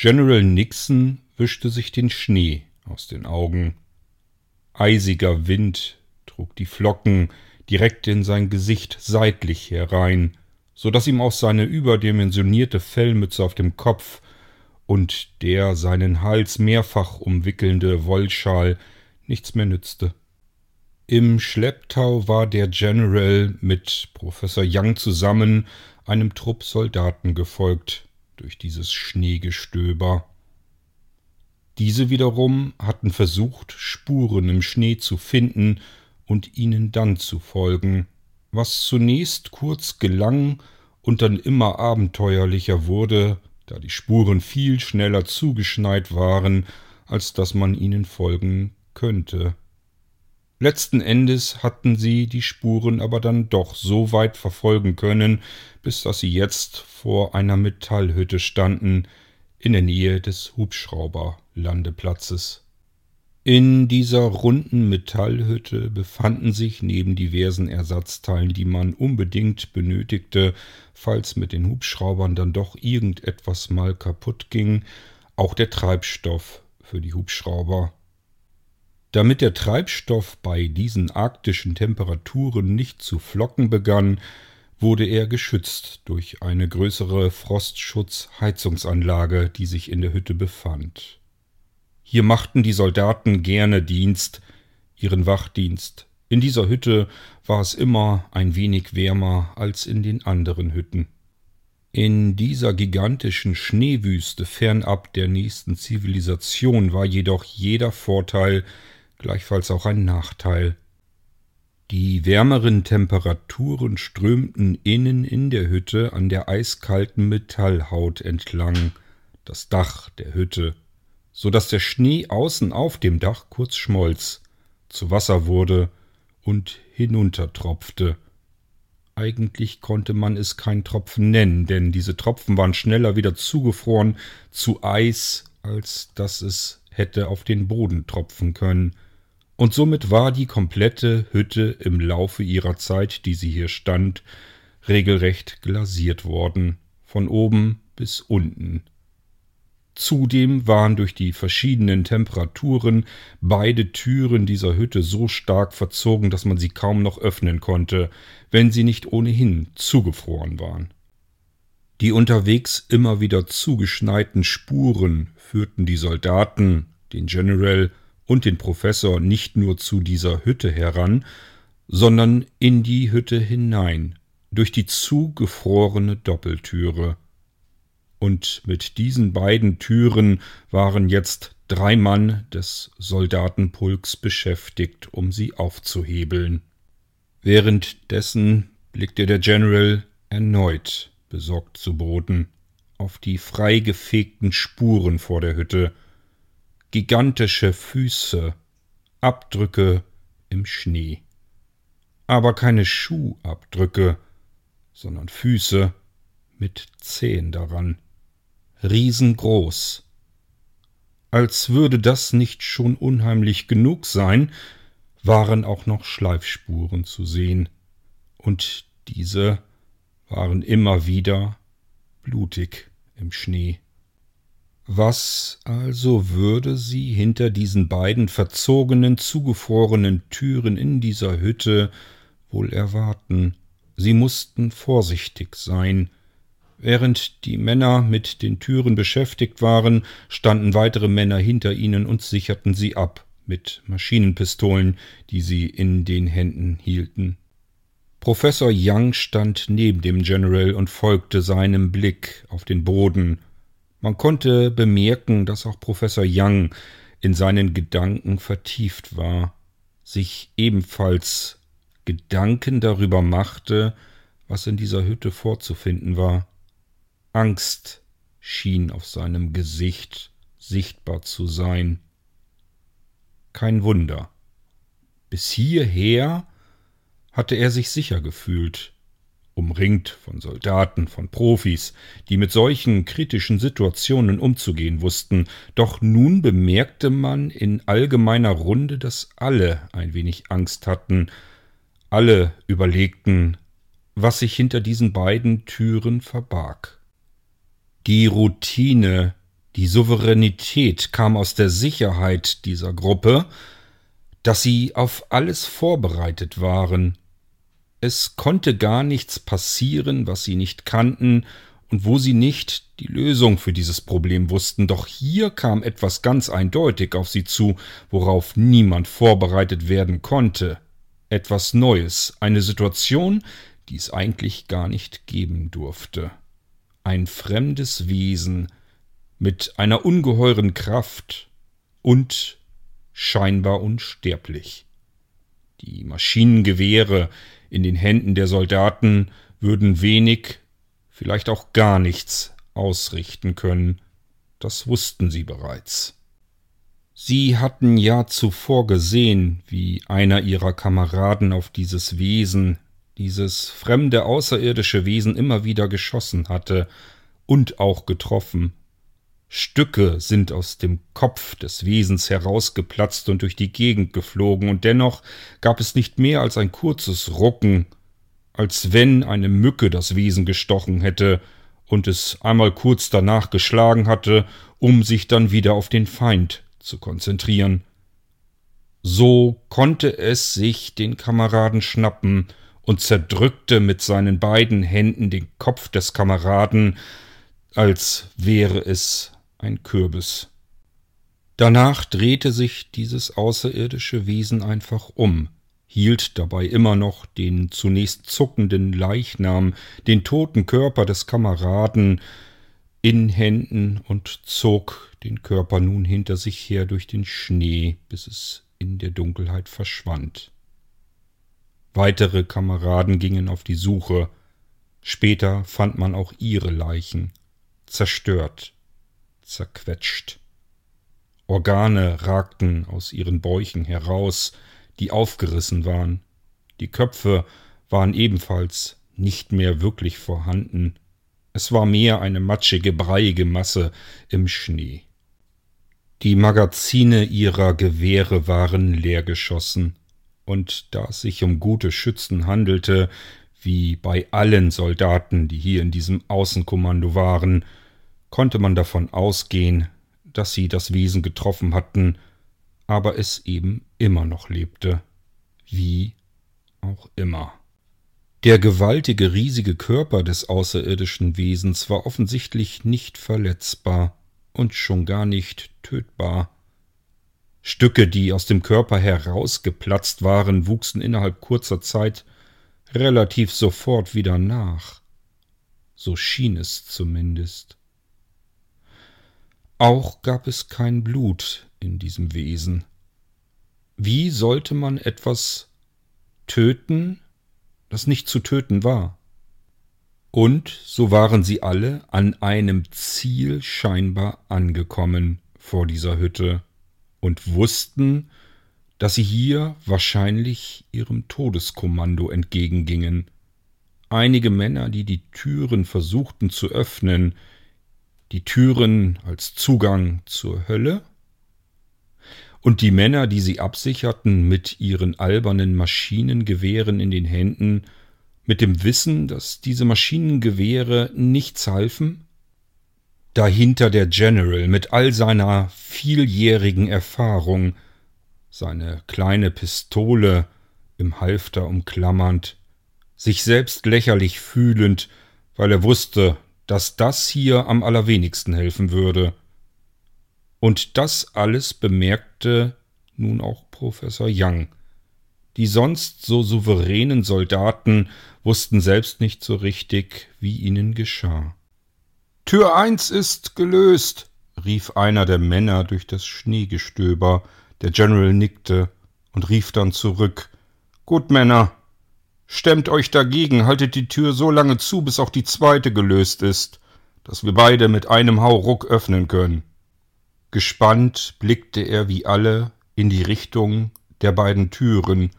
General Nixon wischte sich den Schnee aus den Augen. Eisiger Wind trug die Flocken direkt in sein Gesicht seitlich herein, so dass ihm auch seine überdimensionierte Fellmütze auf dem Kopf und der seinen Hals mehrfach umwickelnde Wollschal nichts mehr nützte. Im Schlepptau war der General mit Professor Young zusammen einem Trupp Soldaten gefolgt durch dieses Schneegestöber. Diese wiederum hatten versucht, Spuren im Schnee zu finden und ihnen dann zu folgen, was zunächst kurz gelang und dann immer abenteuerlicher wurde, da die Spuren viel schneller zugeschneit waren, als dass man ihnen folgen könnte. Letzten Endes hatten sie die Spuren aber dann doch so weit verfolgen können, bis dass sie jetzt vor einer Metallhütte standen, in der Nähe des Hubschrauberlandeplatzes. In dieser runden Metallhütte befanden sich neben diversen Ersatzteilen, die man unbedingt benötigte, falls mit den Hubschraubern dann doch irgendetwas mal kaputt ging, auch der Treibstoff für die Hubschrauber damit der Treibstoff bei diesen arktischen Temperaturen nicht zu flocken begann, wurde er geschützt durch eine größere Frostschutzheizungsanlage, die sich in der Hütte befand. Hier machten die Soldaten gerne Dienst, ihren Wachdienst. In dieser Hütte war es immer ein wenig wärmer als in den anderen Hütten. In dieser gigantischen Schneewüste fernab der nächsten Zivilisation war jedoch jeder Vorteil, gleichfalls auch ein Nachteil. Die wärmeren Temperaturen strömten innen in der Hütte an der eiskalten Metallhaut entlang, das Dach der Hütte, so dass der Schnee außen auf dem Dach kurz schmolz, zu Wasser wurde und hinuntertropfte. Eigentlich konnte man es kein Tropfen nennen, denn diese Tropfen waren schneller wieder zugefroren zu Eis, als dass es hätte auf den Boden tropfen können, und somit war die komplette Hütte im Laufe ihrer Zeit, die sie hier stand, regelrecht glasiert worden, von oben bis unten. Zudem waren durch die verschiedenen Temperaturen beide Türen dieser Hütte so stark verzogen, dass man sie kaum noch öffnen konnte, wenn sie nicht ohnehin zugefroren waren. Die unterwegs immer wieder zugeschneiten Spuren führten die Soldaten, den General und den Professor nicht nur zu dieser Hütte heran, sondern in die Hütte hinein, durch die zugefrorene Doppeltüre. Und mit diesen beiden Türen waren jetzt drei Mann des Soldatenpulks beschäftigt, um sie aufzuhebeln. Währenddessen blickte der General erneut besorgt zu Boden auf die freigefegten Spuren vor der Hütte, gigantische Füße, Abdrücke im Schnee. Aber keine Schuhabdrücke, sondern Füße mit Zehen daran, riesengroß. Als würde das nicht schon unheimlich genug sein, waren auch noch Schleifspuren zu sehen, und diese waren immer wieder blutig im Schnee. Was also würde sie hinter diesen beiden verzogenen, zugefrorenen Türen in dieser Hütte wohl erwarten? Sie mussten vorsichtig sein. Während die Männer mit den Türen beschäftigt waren, standen weitere Männer hinter ihnen und sicherten sie ab mit Maschinenpistolen, die sie in den Händen hielten. Professor Young stand neben dem General und folgte seinem Blick auf den Boden man konnte bemerken, dass auch Professor Young in seinen Gedanken vertieft war, sich ebenfalls Gedanken darüber machte, was in dieser Hütte vorzufinden war. Angst schien auf seinem Gesicht sichtbar zu sein. Kein Wunder. Bis hierher hatte er sich sicher gefühlt umringt von Soldaten, von Profis, die mit solchen kritischen Situationen umzugehen wussten, doch nun bemerkte man in allgemeiner Runde, dass alle ein wenig Angst hatten, alle überlegten, was sich hinter diesen beiden Türen verbarg. Die Routine, Die Souveränität kam aus der Sicherheit dieser Gruppe, dass sie auf alles vorbereitet waren. Es konnte gar nichts passieren, was sie nicht kannten und wo sie nicht die Lösung für dieses Problem wussten, doch hier kam etwas ganz eindeutig auf sie zu, worauf niemand vorbereitet werden konnte. Etwas Neues, eine Situation, die es eigentlich gar nicht geben durfte. Ein fremdes Wesen mit einer ungeheuren Kraft und scheinbar unsterblich. Die Maschinengewehre in den Händen der Soldaten würden wenig vielleicht auch gar nichts ausrichten können, das wussten sie bereits. Sie hatten ja zuvor gesehen, wie einer ihrer Kameraden auf dieses Wesen, dieses fremde außerirdische Wesen immer wieder geschossen hatte und auch getroffen. Stücke sind aus dem Kopf des Wesens herausgeplatzt und durch die Gegend geflogen, und dennoch gab es nicht mehr als ein kurzes Rucken, als wenn eine Mücke das Wesen gestochen hätte und es einmal kurz danach geschlagen hatte, um sich dann wieder auf den Feind zu konzentrieren. So konnte es sich den Kameraden schnappen und zerdrückte mit seinen beiden Händen den Kopf des Kameraden, als wäre es ein Kürbis. Danach drehte sich dieses außerirdische Wesen einfach um, hielt dabei immer noch den zunächst zuckenden Leichnam, den toten Körper des Kameraden in Händen und zog den Körper nun hinter sich her durch den Schnee, bis es in der Dunkelheit verschwand. Weitere Kameraden gingen auf die Suche, später fand man auch ihre Leichen, zerstört, zerquetscht. Organe ragten aus ihren Bäuchen heraus, die aufgerissen waren. Die Köpfe waren ebenfalls nicht mehr wirklich vorhanden. Es war mehr eine matschige, breiige Masse im Schnee. Die Magazine ihrer Gewehre waren leergeschossen, und da es sich um gute Schützen handelte, wie bei allen Soldaten, die hier in diesem Außenkommando waren, konnte man davon ausgehen, dass sie das Wesen getroffen hatten, aber es eben immer noch lebte, wie auch immer. Der gewaltige, riesige Körper des außerirdischen Wesens war offensichtlich nicht verletzbar und schon gar nicht tötbar. Stücke, die aus dem Körper herausgeplatzt waren, wuchsen innerhalb kurzer Zeit relativ sofort wieder nach. So schien es zumindest. Auch gab es kein Blut in diesem Wesen. Wie sollte man etwas töten, das nicht zu töten war? Und so waren sie alle an einem Ziel scheinbar angekommen vor dieser Hütte und wussten, dass sie hier wahrscheinlich ihrem Todeskommando entgegengingen. Einige Männer, die die Türen versuchten zu öffnen, die Türen als Zugang zur Hölle, und die Männer, die sie absicherten mit ihren albernen Maschinengewehren in den Händen, mit dem Wissen, dass diese Maschinengewehre nichts halfen? Dahinter der General mit all seiner vieljährigen Erfahrung, seine kleine Pistole im Halfter umklammernd, sich selbst lächerlich fühlend, weil er wusste, dass das hier am allerwenigsten helfen würde. Und das alles bemerkte nun auch Professor Young. Die sonst so souveränen Soldaten wussten selbst nicht so richtig, wie ihnen geschah. Tür eins ist gelöst, rief einer der Männer durch das Schneegestöber. Der General nickte und rief dann zurück. Gut, Männer, stemmt euch dagegen, haltet die Tür so lange zu, bis auch die zweite gelöst ist, dass wir beide mit einem Hauruck öffnen können. Gespannt blickte er wie alle in die Richtung der beiden Türen,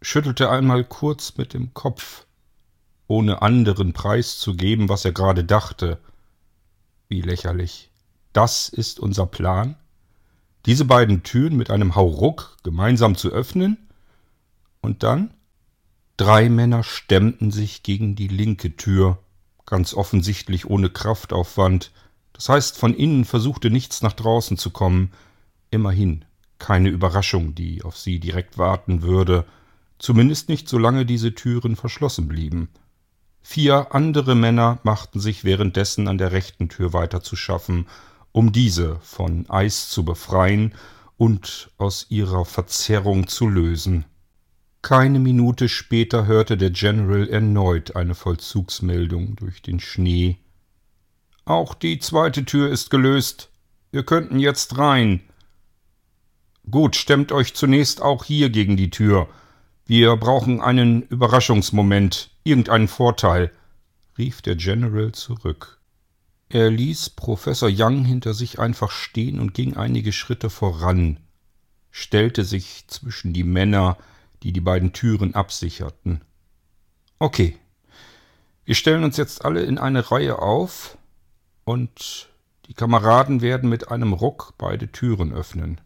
schüttelte einmal kurz mit dem Kopf, ohne anderen preiszugeben, was er gerade dachte. Wie lächerlich. Das ist unser Plan? Diese beiden Türen mit einem Hauruck gemeinsam zu öffnen? Und dann? Drei Männer stemmten sich gegen die linke Tür, ganz offensichtlich ohne Kraftaufwand, Das heißt, von innen versuchte nichts nach draußen zu kommen. Immerhin keine Überraschung, die auf sie direkt warten würde, zumindest nicht solange diese Türen verschlossen blieben. Vier andere Männer machten sich währenddessen an der rechten Tür weiterzuschaffen, um diese von Eis zu befreien und aus ihrer Verzerrung zu lösen. Keine Minute später hörte der General erneut eine Vollzugsmeldung durch den Schnee. Auch die zweite Tür ist gelöst. Wir könnten jetzt rein. Gut, stemmt euch zunächst auch hier gegen die Tür. Wir brauchen einen Überraschungsmoment, irgendeinen Vorteil, rief der General zurück. Er ließ Professor Young hinter sich einfach stehen und ging einige Schritte voran, stellte sich zwischen die Männer, die die beiden Türen absicherten. Okay, wir stellen uns jetzt alle in eine Reihe auf und die Kameraden werden mit einem Ruck beide Türen öffnen.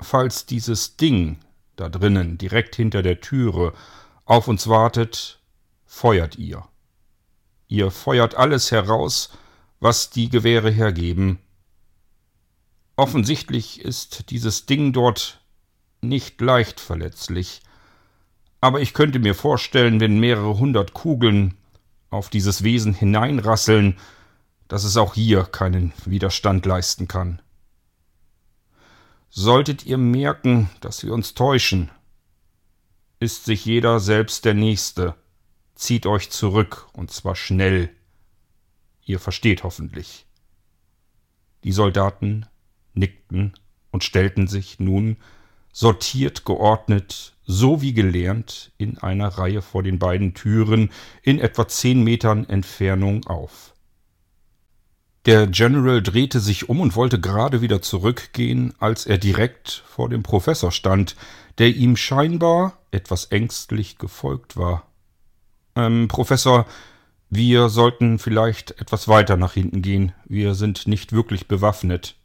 Falls dieses Ding da drinnen, direkt hinter der Türe, auf uns wartet, feuert ihr. Ihr feuert alles heraus, was die Gewehre hergeben. Offensichtlich ist dieses Ding dort nicht leicht verletzlich, aber ich könnte mir vorstellen, wenn mehrere hundert Kugeln auf dieses Wesen hineinrasseln, dass es auch hier keinen Widerstand leisten kann. Solltet ihr merken, dass wir uns täuschen, ist sich jeder selbst der Nächste. Zieht euch zurück, und zwar schnell. Ihr versteht hoffentlich. Die Soldaten nickten und stellten sich nun sortiert, geordnet, so wie gelernt, in einer Reihe vor den beiden Türen in etwa zehn Metern Entfernung auf. Der General drehte sich um und wollte gerade wieder zurückgehen, als er direkt vor dem Professor stand, der ihm scheinbar etwas ängstlich gefolgt war. Ähm, Professor, wir sollten vielleicht etwas weiter nach hinten gehen. Wir sind nicht wirklich bewaffnet.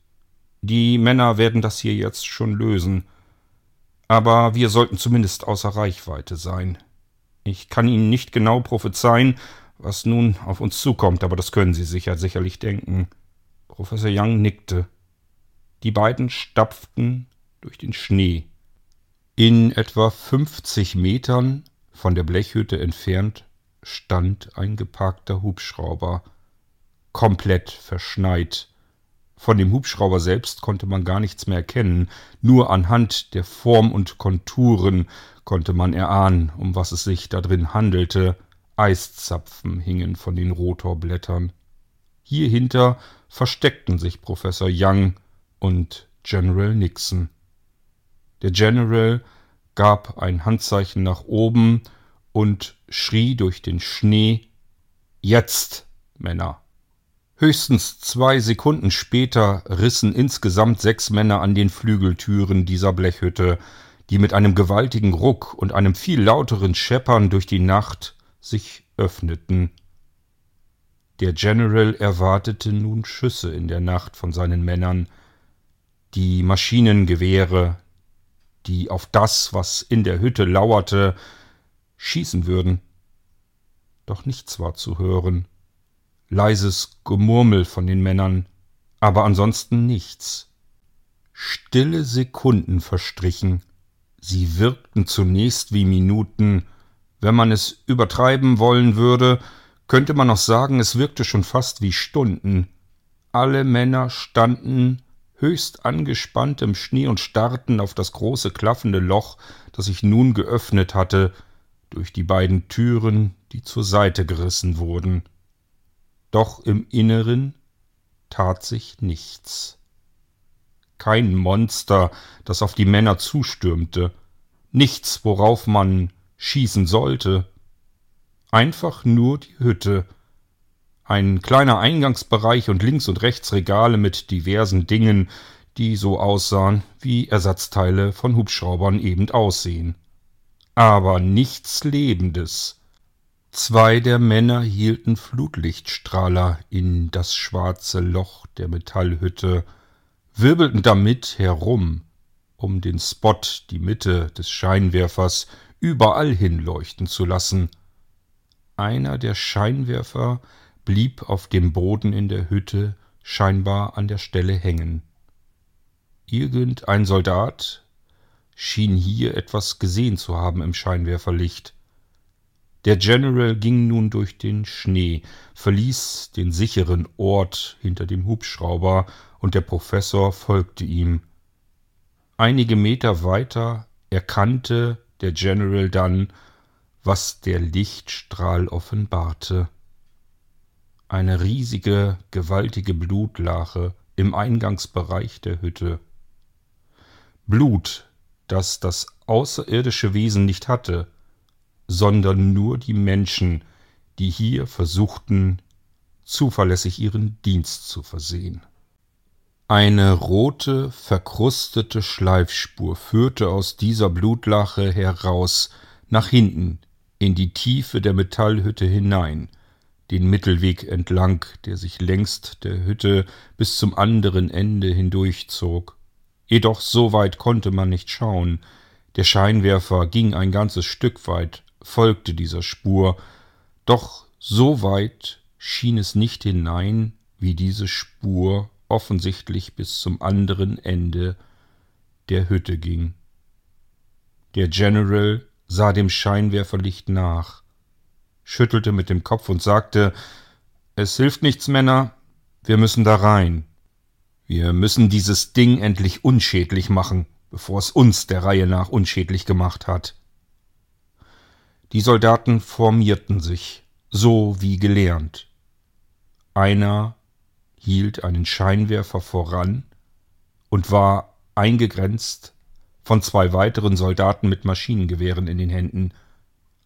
Die Männer werden das hier jetzt schon lösen. Aber wir sollten zumindest außer Reichweite sein. Ich kann Ihnen nicht genau prophezeien, was nun auf uns zukommt, aber das können Sie sich sicherlich denken. Professor Young nickte. Die beiden stapften durch den Schnee. In etwa fünfzig Metern von der Blechhütte entfernt stand ein geparkter Hubschrauber, komplett verschneit. Von dem Hubschrauber selbst konnte man gar nichts mehr erkennen, nur anhand der Form und Konturen konnte man erahnen, um was es sich da drin handelte. Eiszapfen hingen von den Rotorblättern. Hierhinter versteckten sich Professor Young und General Nixon. Der General gab ein Handzeichen nach oben und schrie durch den Schnee Jetzt, Männer. Höchstens zwei Sekunden später rissen insgesamt sechs Männer an den Flügeltüren dieser Blechhütte, die mit einem gewaltigen Ruck und einem viel lauteren Scheppern durch die Nacht sich öffneten. Der General erwartete nun Schüsse in der Nacht von seinen Männern, die Maschinengewehre, die auf das, was in der Hütte lauerte, schießen würden. Doch nichts war zu hören. Leises Gemurmel von den Männern, aber ansonsten nichts. Stille Sekunden verstrichen. Sie wirkten zunächst wie Minuten, wenn man es übertreiben wollen würde, könnte man auch sagen, es wirkte schon fast wie Stunden. Alle Männer standen höchst angespannt im Schnee und starrten auf das große klaffende Loch, das sich nun geöffnet hatte, durch die beiden Türen, die zur Seite gerissen wurden. Doch im Inneren tat sich nichts. Kein Monster, das auf die Männer zustürmte, nichts, worauf man schießen sollte. Einfach nur die Hütte. Ein kleiner Eingangsbereich und links und rechts Regale mit diversen Dingen, die so aussahen, wie Ersatzteile von Hubschraubern eben aussehen. Aber nichts Lebendes. Zwei der Männer hielten Flutlichtstrahler in das schwarze Loch der Metallhütte, wirbelten damit herum, um den Spot, die Mitte des Scheinwerfers, überall hinleuchten zu lassen. Einer der Scheinwerfer blieb auf dem Boden in der Hütte scheinbar an der Stelle hängen. Irgendein Soldat schien hier etwas gesehen zu haben im Scheinwerferlicht. Der General ging nun durch den Schnee, verließ den sicheren Ort hinter dem Hubschrauber, und der Professor folgte ihm. Einige Meter weiter erkannte der General dann, was der Lichtstrahl offenbarte. Eine riesige, gewaltige Blutlache im Eingangsbereich der Hütte. Blut, das das außerirdische Wesen nicht hatte, sondern nur die Menschen, die hier versuchten, zuverlässig ihren Dienst zu versehen. Eine rote, verkrustete Schleifspur führte aus dieser Blutlache heraus nach hinten in die Tiefe der Metallhütte hinein, den Mittelweg entlang, der sich längst der Hütte bis zum anderen Ende hindurchzog. Jedoch so weit konnte man nicht schauen. Der Scheinwerfer ging ein ganzes Stück weit, folgte dieser Spur, doch so weit schien es nicht hinein, wie diese Spur offensichtlich bis zum anderen Ende der Hütte ging. Der General sah dem Scheinwerferlicht nach, schüttelte mit dem Kopf und sagte Es hilft nichts, Männer, wir müssen da rein. Wir müssen dieses Ding endlich unschädlich machen, bevor es uns der Reihe nach unschädlich gemacht hat. Die Soldaten formierten sich, so wie gelernt. Einer hielt einen Scheinwerfer voran und war eingegrenzt von zwei weiteren Soldaten mit Maschinengewehren in den Händen,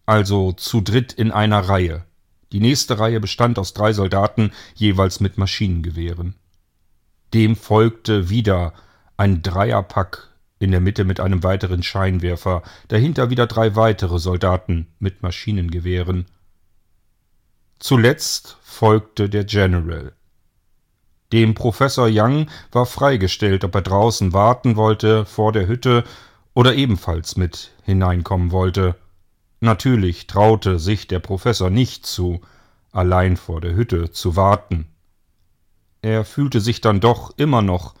also zu dritt in einer Reihe. Die nächste Reihe bestand aus drei Soldaten, jeweils mit Maschinengewehren. Dem folgte wieder ein Dreierpack in der Mitte mit einem weiteren Scheinwerfer, dahinter wieder drei weitere Soldaten mit Maschinengewehren. Zuletzt folgte der General. Dem Professor Young war freigestellt, ob er draußen warten wollte vor der Hütte oder ebenfalls mit hineinkommen wollte. Natürlich traute sich der Professor nicht zu, allein vor der Hütte zu warten. Er fühlte sich dann doch immer noch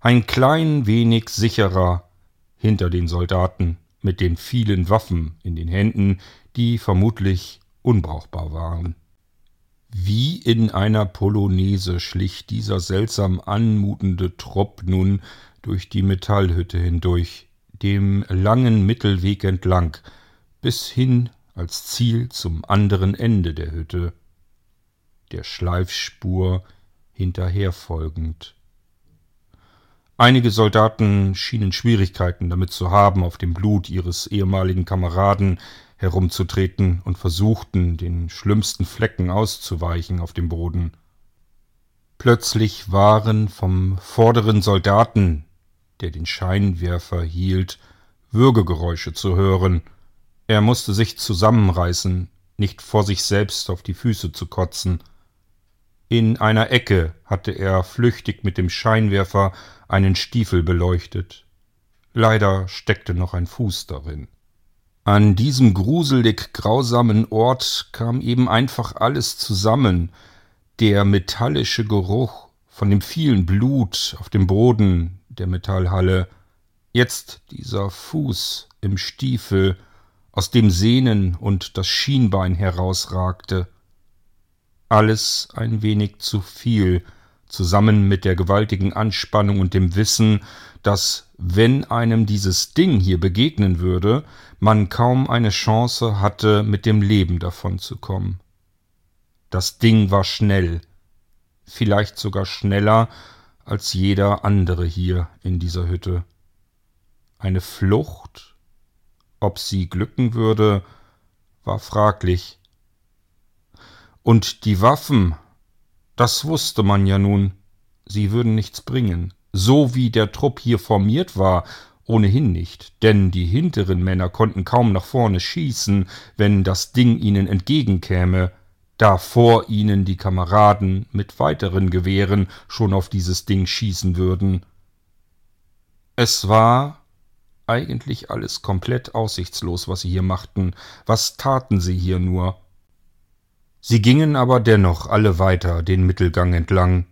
ein klein wenig sicherer hinter den Soldaten mit den vielen Waffen in den Händen, die vermutlich unbrauchbar waren. Wie in einer Polonaise schlich dieser seltsam anmutende Trupp nun durch die Metallhütte hindurch, dem langen Mittelweg entlang, bis hin als Ziel zum anderen Ende der Hütte, der Schleifspur hinterherfolgend. Einige Soldaten schienen Schwierigkeiten damit zu haben, auf dem Blut ihres ehemaligen Kameraden herumzutreten und versuchten, den schlimmsten Flecken auszuweichen auf dem Boden. Plötzlich waren vom vorderen Soldaten, der den Scheinwerfer hielt, Würgegeräusche zu hören. Er musste sich zusammenreißen, nicht vor sich selbst auf die Füße zu kotzen. In einer Ecke hatte er flüchtig mit dem Scheinwerfer einen Stiefel beleuchtet. Leider steckte noch ein Fuß darin. An diesem gruselig grausamen Ort kam eben einfach alles zusammen. Der metallische Geruch von dem vielen Blut auf dem Boden der Metallhalle, jetzt dieser Fuß im Stiefel, aus dem Sehnen und das Schienbein herausragte. Alles ein wenig zu viel, zusammen mit der gewaltigen Anspannung und dem Wissen, dass wenn einem dieses Ding hier begegnen würde, man kaum eine Chance hatte, mit dem Leben davonzukommen. Das Ding war schnell, vielleicht sogar schneller als jeder andere hier in dieser Hütte. Eine Flucht, ob sie glücken würde, war fraglich. Und die Waffen, das wusste man ja nun, sie würden nichts bringen so wie der Trupp hier formiert war, ohnehin nicht, denn die hinteren Männer konnten kaum nach vorne schießen, wenn das Ding ihnen entgegenkäme, da vor ihnen die Kameraden mit weiteren Gewehren schon auf dieses Ding schießen würden. Es war eigentlich alles komplett aussichtslos, was sie hier machten. Was taten sie hier nur? Sie gingen aber dennoch alle weiter den Mittelgang entlang,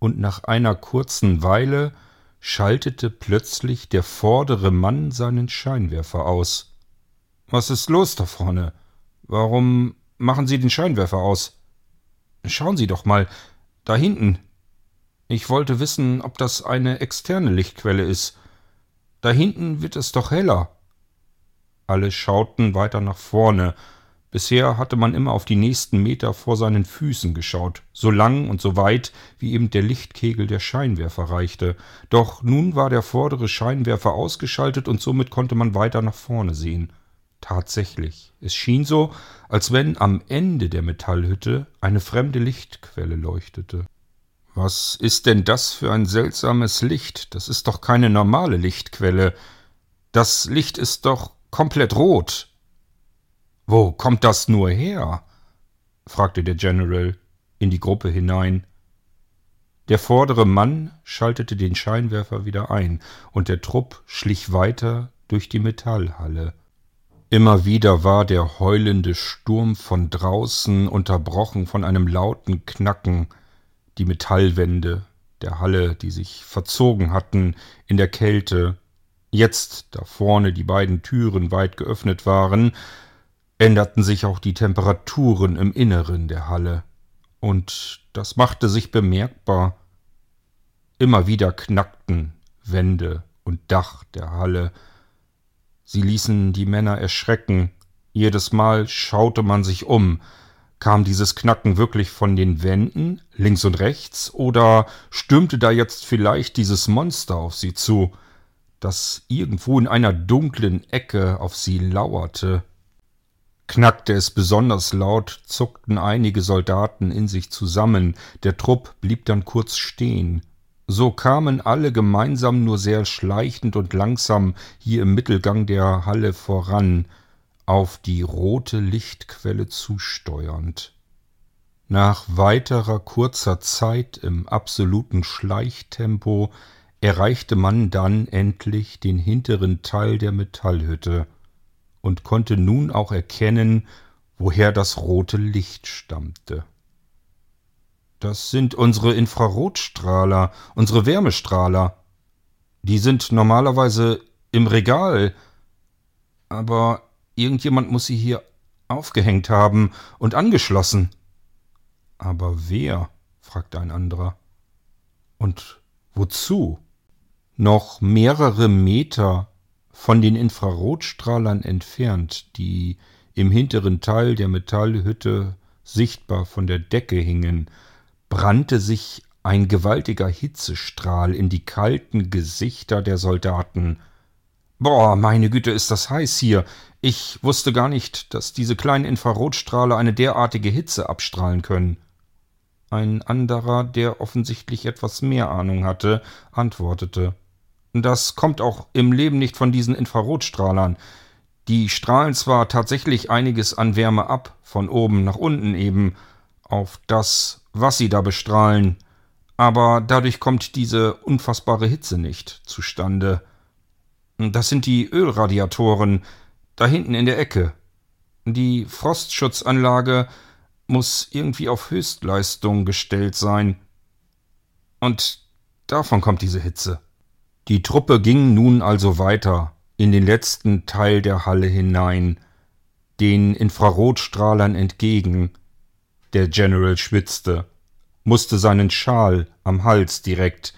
und nach einer kurzen Weile schaltete plötzlich der vordere Mann seinen Scheinwerfer aus. Was ist los da vorne? Warum machen Sie den Scheinwerfer aus? Schauen Sie doch mal, da hinten. Ich wollte wissen, ob das eine externe Lichtquelle ist. Da hinten wird es doch heller. Alle schauten weiter nach vorne, Bisher hatte man immer auf die nächsten Meter vor seinen Füßen geschaut, so lang und so weit, wie eben der Lichtkegel der Scheinwerfer reichte. Doch nun war der vordere Scheinwerfer ausgeschaltet und somit konnte man weiter nach vorne sehen. Tatsächlich, es schien so, als wenn am Ende der Metallhütte eine fremde Lichtquelle leuchtete. Was ist denn das für ein seltsames Licht? Das ist doch keine normale Lichtquelle. Das Licht ist doch komplett rot, wo kommt das nur her? fragte der General in die Gruppe hinein. Der vordere Mann schaltete den Scheinwerfer wieder ein, und der Trupp schlich weiter durch die Metallhalle. Immer wieder war der heulende Sturm von draußen unterbrochen von einem lauten Knacken, die Metallwände der Halle, die sich verzogen hatten in der Kälte, jetzt, da vorne die beiden Türen weit geöffnet waren, änderten sich auch die Temperaturen im Inneren der Halle, und das machte sich bemerkbar. Immer wieder knackten Wände und Dach der Halle. Sie ließen die Männer erschrecken. Jedes Mal schaute man sich um. Kam dieses Knacken wirklich von den Wänden, links und rechts, oder stürmte da jetzt vielleicht dieses Monster auf sie zu, das irgendwo in einer dunklen Ecke auf sie lauerte? Knackte es besonders laut, zuckten einige Soldaten in sich zusammen, der Trupp blieb dann kurz stehen. So kamen alle gemeinsam nur sehr schleichend und langsam hier im Mittelgang der Halle voran, auf die rote Lichtquelle zusteuernd. Nach weiterer kurzer Zeit im absoluten Schleichtempo erreichte man dann endlich den hinteren Teil der Metallhütte und konnte nun auch erkennen, woher das rote Licht stammte. Das sind unsere Infrarotstrahler, unsere Wärmestrahler. Die sind normalerweise im Regal, aber irgendjemand muss sie hier aufgehängt haben und angeschlossen. Aber wer? fragte ein anderer. Und wozu? Noch mehrere Meter von den Infrarotstrahlern entfernt, die im hinteren Teil der Metallhütte sichtbar von der Decke hingen, brannte sich ein gewaltiger Hitzestrahl in die kalten Gesichter der Soldaten. Boah, meine Güte, ist das heiß hier. Ich wusste gar nicht, dass diese kleinen Infrarotstrahler eine derartige Hitze abstrahlen können. Ein anderer, der offensichtlich etwas mehr Ahnung hatte, antwortete das kommt auch im Leben nicht von diesen Infrarotstrahlern. Die strahlen zwar tatsächlich einiges an Wärme ab, von oben nach unten eben, auf das, was sie da bestrahlen, aber dadurch kommt diese unfassbare Hitze nicht zustande. Das sind die Ölradiatoren, da hinten in der Ecke. Die Frostschutzanlage muss irgendwie auf Höchstleistung gestellt sein. Und davon kommt diese Hitze. Die Truppe ging nun also weiter in den letzten Teil der Halle hinein, den Infrarotstrahlern entgegen. Der General schwitzte, musste seinen Schal am Hals direkt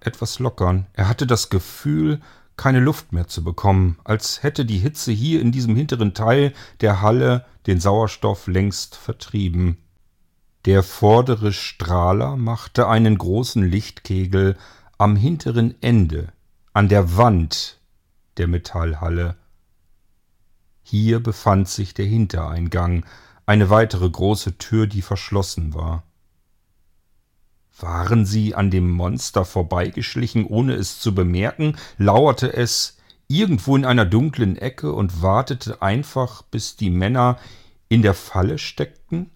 etwas lockern. Er hatte das Gefühl, keine Luft mehr zu bekommen, als hätte die Hitze hier in diesem hinteren Teil der Halle den Sauerstoff längst vertrieben. Der vordere Strahler machte einen großen Lichtkegel am hinteren Ende, an der Wand der Metallhalle. Hier befand sich der Hintereingang, eine weitere große Tür, die verschlossen war. Waren sie an dem Monster vorbeigeschlichen, ohne es zu bemerken, lauerte es irgendwo in einer dunklen Ecke und wartete einfach, bis die Männer in der Falle steckten?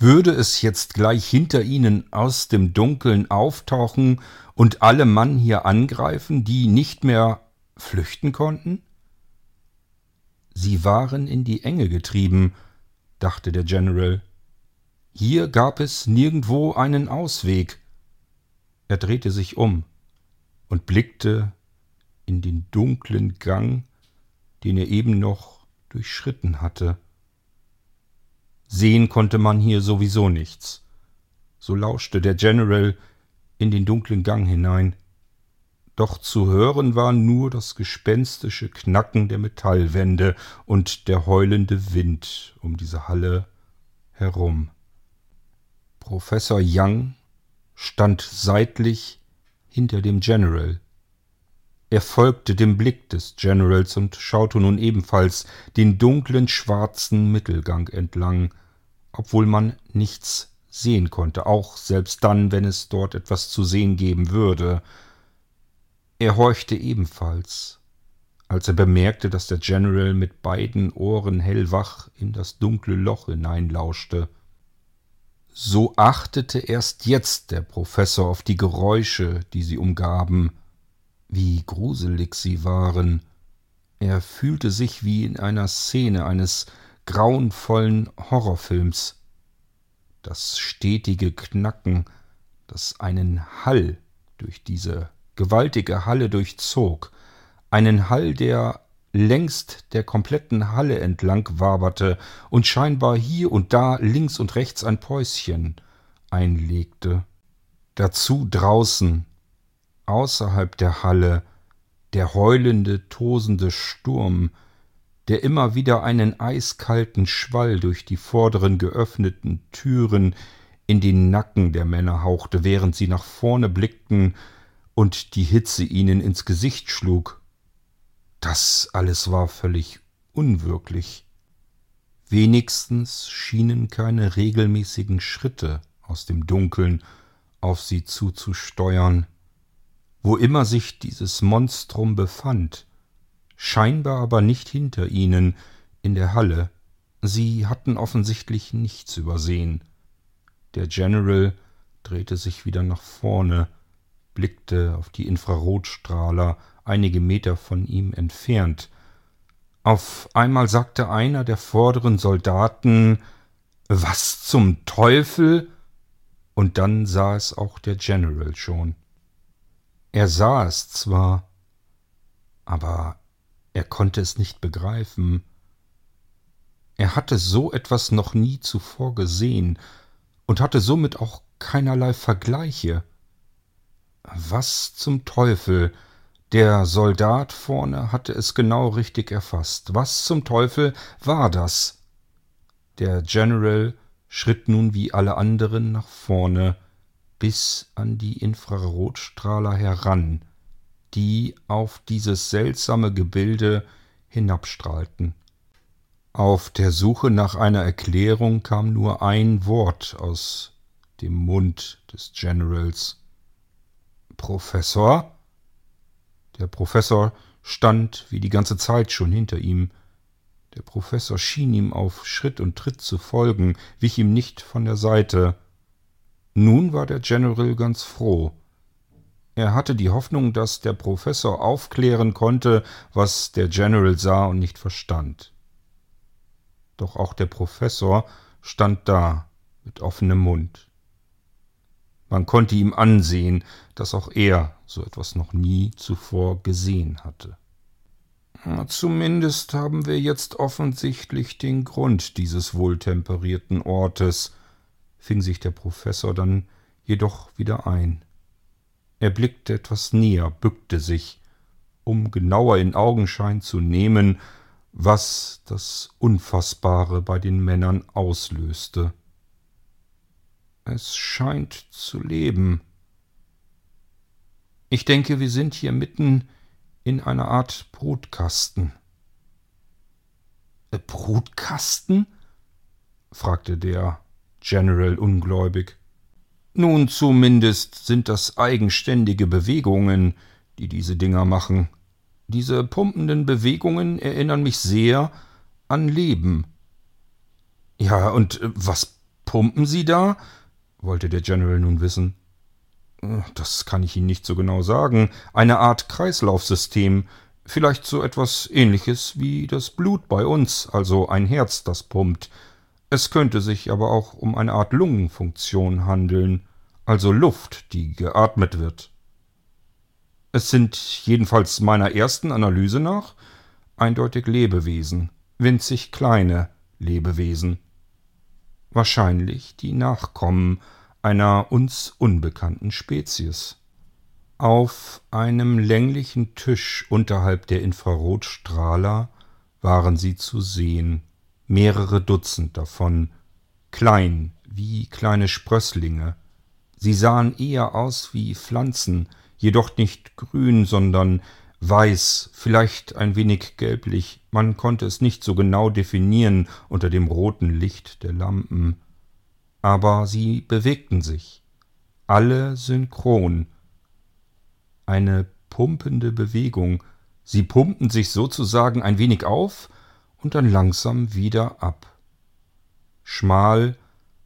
Würde es jetzt gleich hinter ihnen aus dem Dunkeln auftauchen und alle Mann hier angreifen, die nicht mehr flüchten konnten? Sie waren in die Enge getrieben, dachte der General. Hier gab es nirgendwo einen Ausweg. Er drehte sich um und blickte in den dunklen Gang, den er eben noch durchschritten hatte. Sehen konnte man hier sowieso nichts. So lauschte der General in den dunklen Gang hinein. Doch zu hören war nur das gespenstische Knacken der Metallwände und der heulende Wind um diese Halle herum. Professor Young stand seitlich hinter dem General. Er folgte dem Blick des Generals und schaute nun ebenfalls den dunklen schwarzen Mittelgang entlang, obwohl man nichts sehen konnte, auch selbst dann, wenn es dort etwas zu sehen geben würde. Er horchte ebenfalls, als er bemerkte, dass der General mit beiden Ohren hellwach in das dunkle Loch hineinlauschte. So achtete erst jetzt der Professor auf die Geräusche, die sie umgaben, wie gruselig sie waren. Er fühlte sich wie in einer Szene eines grauenvollen Horrorfilms. Das stetige Knacken, das einen Hall durch diese gewaltige Halle durchzog, einen Hall, der längst der kompletten Halle entlang waberte und scheinbar hier und da links und rechts ein Päuschen einlegte. Dazu draußen außerhalb der Halle der heulende, tosende Sturm, der immer wieder einen eiskalten Schwall durch die vorderen geöffneten Türen in den Nacken der Männer hauchte, während sie nach vorne blickten und die Hitze ihnen ins Gesicht schlug. Das alles war völlig unwirklich. Wenigstens schienen keine regelmäßigen Schritte aus dem Dunkeln auf sie zuzusteuern wo immer sich dieses Monstrum befand, scheinbar aber nicht hinter ihnen in der Halle. Sie hatten offensichtlich nichts übersehen. Der General drehte sich wieder nach vorne, blickte auf die Infrarotstrahler einige Meter von ihm entfernt. Auf einmal sagte einer der vorderen Soldaten Was zum Teufel? Und dann sah es auch der General schon. Er sah es zwar, aber er konnte es nicht begreifen. Er hatte so etwas noch nie zuvor gesehen und hatte somit auch keinerlei Vergleiche. Was zum Teufel? Der Soldat vorne hatte es genau richtig erfasst. Was zum Teufel war das? Der General schritt nun wie alle anderen nach vorne, bis an die Infrarotstrahler heran, die auf dieses seltsame Gebilde hinabstrahlten. Auf der Suche nach einer Erklärung kam nur ein Wort aus dem Mund des Generals. Professor? Der Professor stand wie die ganze Zeit schon hinter ihm. Der Professor schien ihm auf Schritt und Tritt zu folgen, wich ihm nicht von der Seite. Nun war der General ganz froh. Er hatte die Hoffnung, dass der Professor aufklären konnte, was der General sah und nicht verstand. Doch auch der Professor stand da mit offenem Mund. Man konnte ihm ansehen, dass auch er so etwas noch nie zuvor gesehen hatte. Zumindest haben wir jetzt offensichtlich den Grund dieses wohltemperierten Ortes, fing sich der Professor dann jedoch wieder ein. Er blickte etwas näher, bückte sich, um genauer in Augenschein zu nehmen, was das Unfassbare bei den Männern auslöste. Es scheint zu leben. Ich denke, wir sind hier mitten in einer Art Brutkasten. Äh, Brutkasten? fragte der General ungläubig. Nun zumindest sind das eigenständige Bewegungen, die diese Dinger machen. Diese pumpenden Bewegungen erinnern mich sehr an Leben. Ja, und äh, was pumpen Sie da? wollte der General nun wissen. Äh, das kann ich Ihnen nicht so genau sagen. Eine Art Kreislaufsystem, vielleicht so etwas ähnliches wie das Blut bei uns, also ein Herz, das pumpt. Es könnte sich aber auch um eine Art Lungenfunktion handeln, also Luft, die geatmet wird. Es sind jedenfalls meiner ersten Analyse nach eindeutig Lebewesen, winzig kleine Lebewesen. Wahrscheinlich die Nachkommen einer uns unbekannten Spezies. Auf einem länglichen Tisch unterhalb der Infrarotstrahler waren sie zu sehen, mehrere Dutzend davon, klein wie kleine Sprösslinge. Sie sahen eher aus wie Pflanzen, jedoch nicht grün, sondern weiß, vielleicht ein wenig gelblich, man konnte es nicht so genau definieren unter dem roten Licht der Lampen. Aber sie bewegten sich, alle synchron. Eine pumpende Bewegung, sie pumpten sich sozusagen ein wenig auf und dann langsam wieder ab. Schmal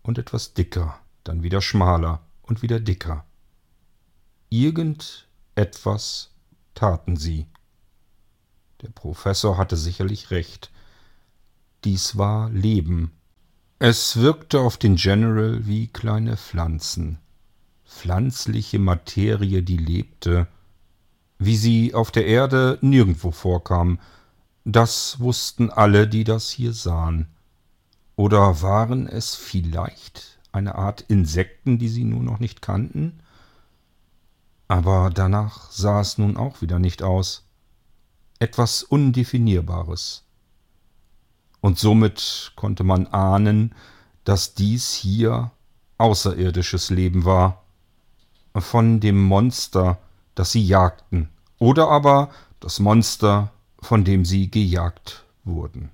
und etwas dicker, dann wieder schmaler und wieder dicker. Irgend etwas taten sie. Der Professor hatte sicherlich recht. Dies war Leben. Es wirkte auf den General wie kleine Pflanzen. Pflanzliche Materie, die lebte, wie sie auf der Erde nirgendwo vorkam. Das wussten alle, die das hier sahen. Oder waren es vielleicht eine Art Insekten, die sie nur noch nicht kannten? Aber danach sah es nun auch wieder nicht aus. Etwas Undefinierbares. Und somit konnte man ahnen, dass dies hier außerirdisches Leben war. Von dem Monster, das sie jagten. Oder aber das Monster, von dem sie gejagt wurden.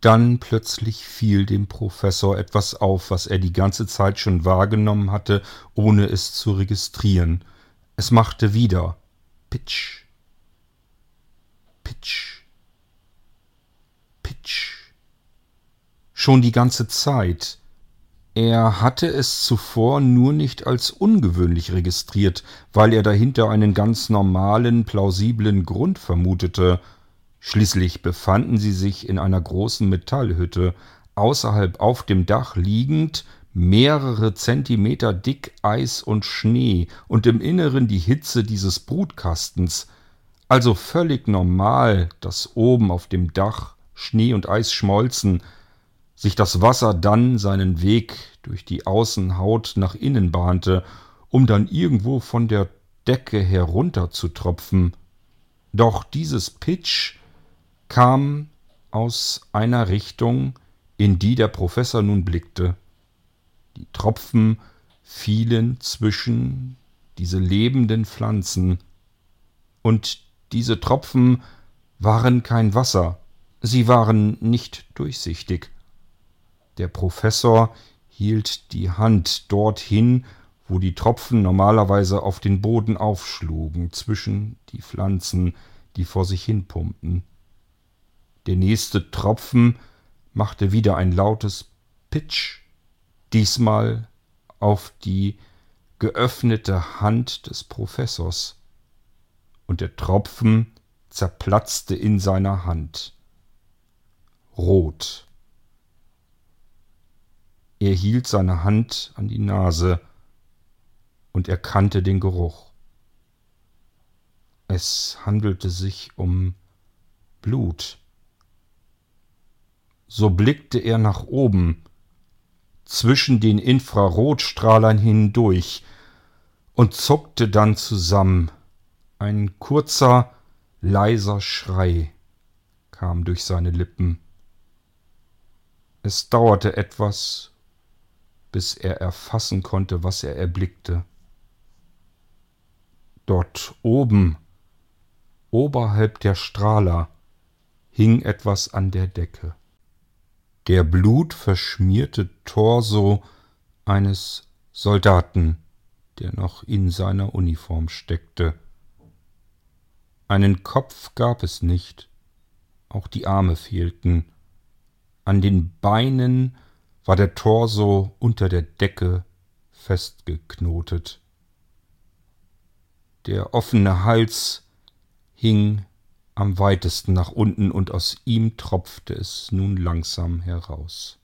Dann plötzlich fiel dem Professor etwas auf, was er die ganze Zeit schon wahrgenommen hatte, ohne es zu registrieren, es machte wieder Pitsch, Pitsch, Pitsch. Schon die ganze Zeit. Er hatte es zuvor nur nicht als ungewöhnlich registriert, weil er dahinter einen ganz normalen, plausiblen Grund vermutete. Schließlich befanden sie sich in einer großen Metallhütte, außerhalb auf dem Dach liegend, mehrere Zentimeter dick Eis und Schnee und im Inneren die Hitze dieses Brutkastens, also völlig normal, dass oben auf dem Dach Schnee und Eis schmolzen, sich das Wasser dann seinen Weg durch die Außenhaut nach innen bahnte, um dann irgendwo von der Decke herunter zu tropfen. Doch dieses Pitch kam aus einer Richtung, in die der Professor nun blickte. Die Tropfen fielen zwischen diese lebenden Pflanzen, und diese Tropfen waren kein Wasser, sie waren nicht durchsichtig. Der Professor hielt die Hand dorthin, wo die Tropfen normalerweise auf den Boden aufschlugen, zwischen die Pflanzen, die vor sich hin pumpten. Der nächste Tropfen machte wieder ein lautes Pitsch diesmal auf die geöffnete Hand des Professors, und der Tropfen zerplatzte in seiner Hand. Rot. Er hielt seine Hand an die Nase und erkannte den Geruch. Es handelte sich um Blut. So blickte er nach oben, zwischen den Infrarotstrahlern hindurch und zuckte dann zusammen. Ein kurzer, leiser Schrei kam durch seine Lippen. Es dauerte etwas, bis er erfassen konnte, was er erblickte. Dort oben, oberhalb der Strahler, hing etwas an der Decke der blutverschmierte Torso eines Soldaten, der noch in seiner Uniform steckte. Einen Kopf gab es nicht, auch die Arme fehlten. An den Beinen war der Torso unter der Decke festgeknotet. Der offene Hals hing am weitesten nach unten, und aus ihm tropfte es nun langsam heraus.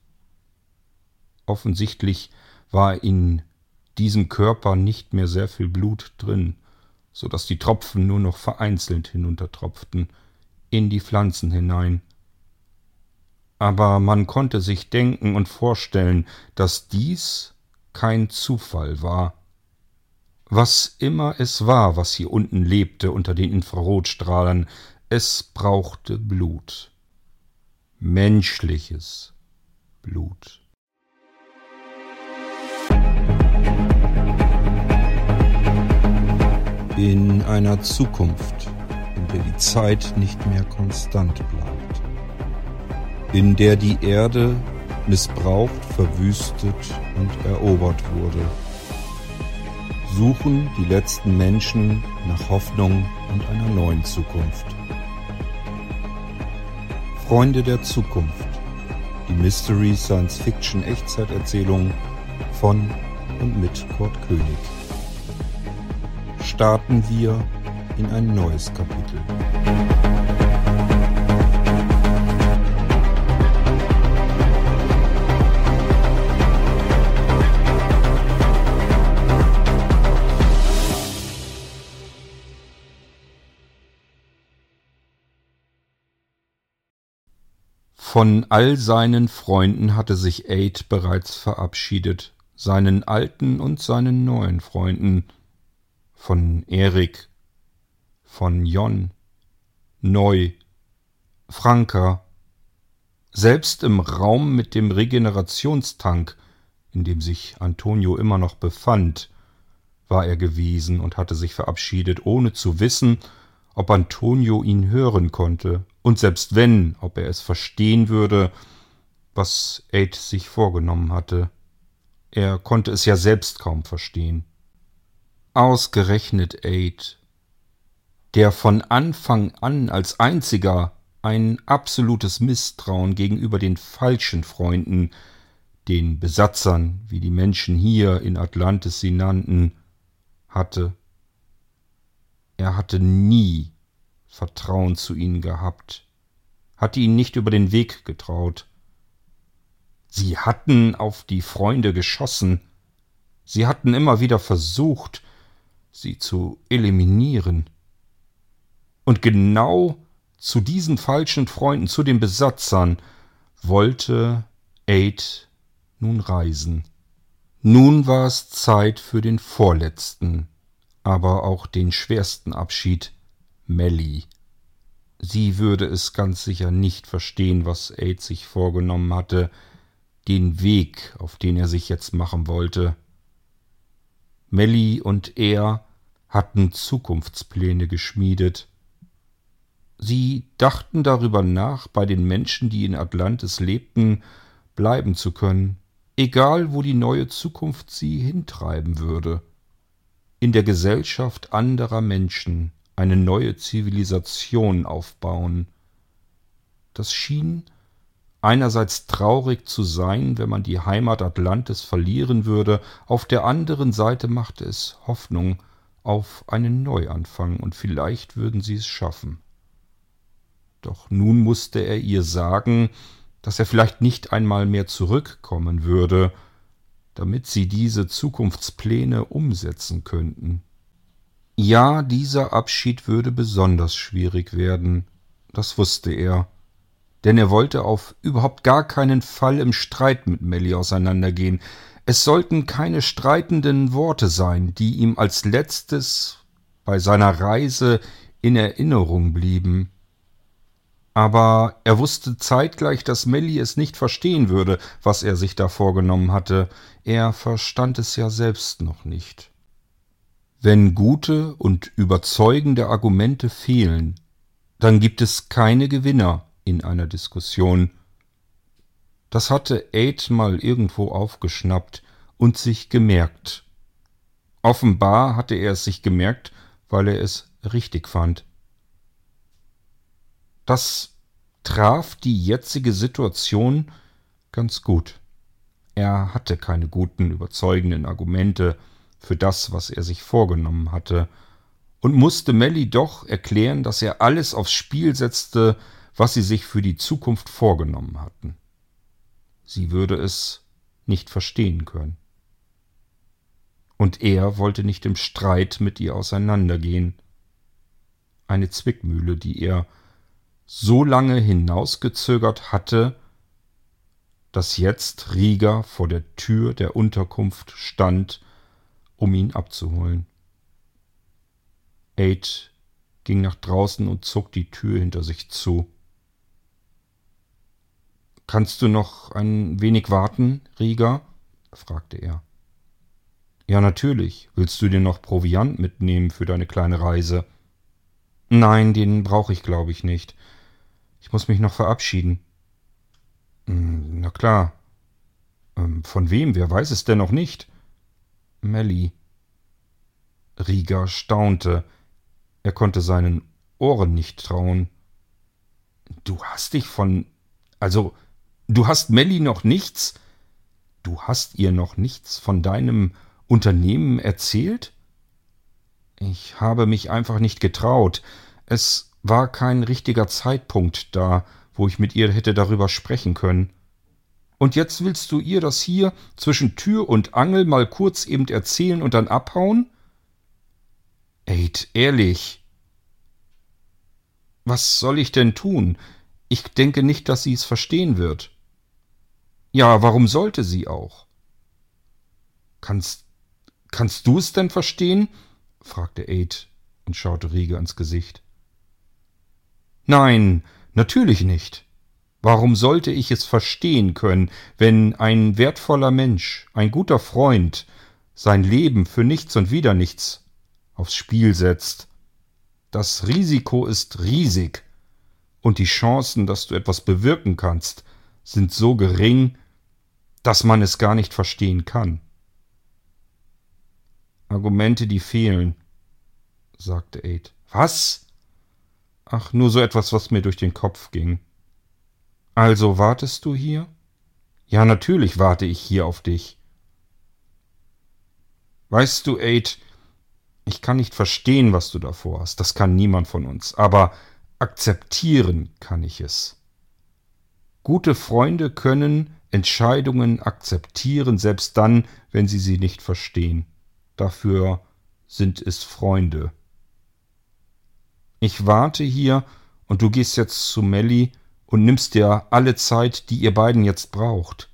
Offensichtlich war in diesem Körper nicht mehr sehr viel Blut drin, so dass die Tropfen nur noch vereinzelt hinuntertropften, in die Pflanzen hinein. Aber man konnte sich denken und vorstellen, dass dies kein Zufall war. Was immer es war, was hier unten lebte unter den Infrarotstrahlern, es brauchte Blut. Menschliches Blut. In einer Zukunft, in der die Zeit nicht mehr konstant bleibt, in der die Erde missbraucht, verwüstet und erobert wurde, suchen die letzten Menschen nach Hoffnung und einer neuen Zukunft. Freunde der Zukunft, die Mystery Science Fiction Echtzeiterzählung von und mit Kurt König. Starten wir in ein neues Kapitel. Von all seinen Freunden hatte sich Aid bereits verabschiedet, seinen alten und seinen neuen Freunden, von Erik, von Jon, Neu, Franka, selbst im Raum mit dem Regenerationstank, in dem sich Antonio immer noch befand, war er gewesen und hatte sich verabschiedet, ohne zu wissen, ob Antonio ihn hören konnte, und selbst wenn, ob er es verstehen würde, was Aid sich vorgenommen hatte. Er konnte es ja selbst kaum verstehen. Ausgerechnet Aid, der von Anfang an als einziger ein absolutes Misstrauen gegenüber den falschen Freunden, den Besatzern, wie die Menschen hier in Atlantis sie nannten, hatte. Er hatte nie Vertrauen zu ihnen gehabt, hatte ihnen nicht über den Weg getraut. Sie hatten auf die Freunde geschossen, sie hatten immer wieder versucht, sie zu eliminieren. Und genau zu diesen falschen Freunden, zu den Besatzern, wollte Aid nun reisen. Nun war es Zeit für den vorletzten, aber auch den schwersten Abschied, Melly. Sie würde es ganz sicher nicht verstehen, was Aid sich vorgenommen hatte, den Weg, auf den er sich jetzt machen wollte. Melly und er hatten Zukunftspläne geschmiedet. Sie dachten darüber nach, bei den Menschen, die in Atlantis lebten, bleiben zu können, egal wo die neue Zukunft sie hintreiben würde in der Gesellschaft anderer Menschen eine neue Zivilisation aufbauen. Das schien einerseits traurig zu sein, wenn man die Heimat Atlantis verlieren würde, auf der anderen Seite machte es Hoffnung auf einen Neuanfang, und vielleicht würden sie es schaffen. Doch nun musste er ihr sagen, dass er vielleicht nicht einmal mehr zurückkommen würde, damit sie diese Zukunftspläne umsetzen könnten. Ja, dieser Abschied würde besonders schwierig werden, das wusste er, denn er wollte auf überhaupt gar keinen Fall im Streit mit Melly auseinandergehen. Es sollten keine streitenden Worte sein, die ihm als letztes bei seiner Reise in Erinnerung blieben. Aber er wusste zeitgleich, dass Melly es nicht verstehen würde, was er sich da vorgenommen hatte. Er verstand es ja selbst noch nicht. Wenn gute und überzeugende Argumente fehlen, dann gibt es keine Gewinner in einer Diskussion. Das hatte Aid mal irgendwo aufgeschnappt und sich gemerkt. Offenbar hatte er es sich gemerkt, weil er es richtig fand. Das traf die jetzige Situation ganz gut. Er hatte keine guten, überzeugenden Argumente für das, was er sich vorgenommen hatte, und musste Melly doch erklären, dass er alles aufs Spiel setzte, was sie sich für die Zukunft vorgenommen hatten. Sie würde es nicht verstehen können. Und er wollte nicht im Streit mit ihr auseinandergehen. Eine Zwickmühle, die er so lange hinausgezögert hatte, dass jetzt Rieger vor der Tür der Unterkunft stand, um ihn abzuholen. Aid ging nach draußen und zog die Tür hinter sich zu. Kannst du noch ein wenig warten, Rieger? fragte er. Ja, natürlich. Willst du dir noch Proviant mitnehmen für deine kleine Reise? Nein, den brauche ich, glaube ich, nicht. Ich muss mich noch verabschieden. Hm, na klar. Ähm, von wem? Wer weiß es denn noch nicht? Melly. Rieger staunte. Er konnte seinen Ohren nicht trauen. Du hast dich von. Also, du hast Melly noch nichts? Du hast ihr noch nichts von deinem Unternehmen erzählt? Ich habe mich einfach nicht getraut. Es war kein richtiger Zeitpunkt da, wo ich mit ihr hätte darüber sprechen können. Und jetzt willst du ihr das hier zwischen Tür und Angel mal kurz eben erzählen und dann abhauen? Aid, ehrlich. Was soll ich denn tun? Ich denke nicht, dass sie es verstehen wird. Ja, warum sollte sie auch? Kannst, kannst du es denn verstehen? fragte Aid und schaute Rieger ins Gesicht. Nein, natürlich nicht. Warum sollte ich es verstehen können, wenn ein wertvoller Mensch, ein guter Freund, sein Leben für nichts und wieder nichts aufs Spiel setzt? Das Risiko ist riesig, und die Chancen, dass du etwas bewirken kannst, sind so gering, dass man es gar nicht verstehen kann. Argumente, die fehlen, sagte Aid. Was? Ach, nur so etwas, was mir durch den Kopf ging. Also wartest du hier? Ja, natürlich warte ich hier auf dich. Weißt du, Aid, ich kann nicht verstehen, was du davor hast. Das kann niemand von uns. Aber akzeptieren kann ich es. Gute Freunde können Entscheidungen akzeptieren, selbst dann, wenn sie sie nicht verstehen. Dafür sind es Freunde. Ich warte hier und du gehst jetzt zu Melly und nimmst dir alle Zeit, die ihr beiden jetzt braucht.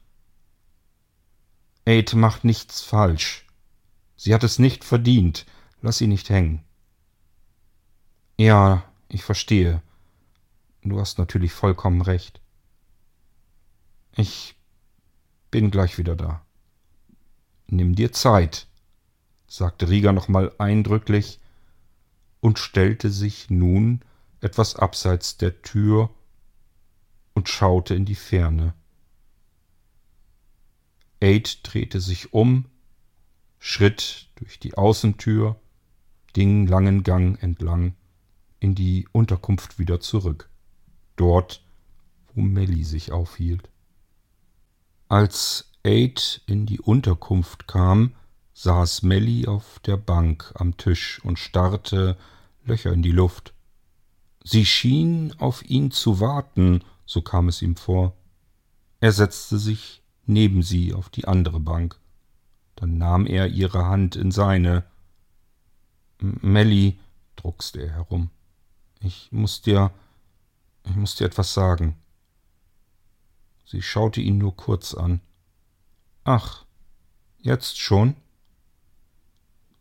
Aid macht nichts falsch. Sie hat es nicht verdient. Lass sie nicht hängen. Ja, ich verstehe. Du hast natürlich vollkommen recht. Ich bin gleich wieder da. Nimm dir Zeit, sagte Rieger nochmal eindrücklich und stellte sich nun etwas abseits der Tür und schaute in die Ferne. Aid drehte sich um, schritt durch die Außentür, den langen Gang entlang, in die Unterkunft wieder zurück, dort, wo Melly sich aufhielt. Als Aid in die Unterkunft kam, saß Melly auf der Bank am Tisch und starrte Löcher in die Luft. Sie schien auf ihn zu warten, so kam es ihm vor. Er setzte sich neben sie auf die andere Bank. Dann nahm er ihre Hand in seine. Melly, druckste er herum, ich muss dir, ich muss dir etwas sagen. Sie schaute ihn nur kurz an. Ach, jetzt schon?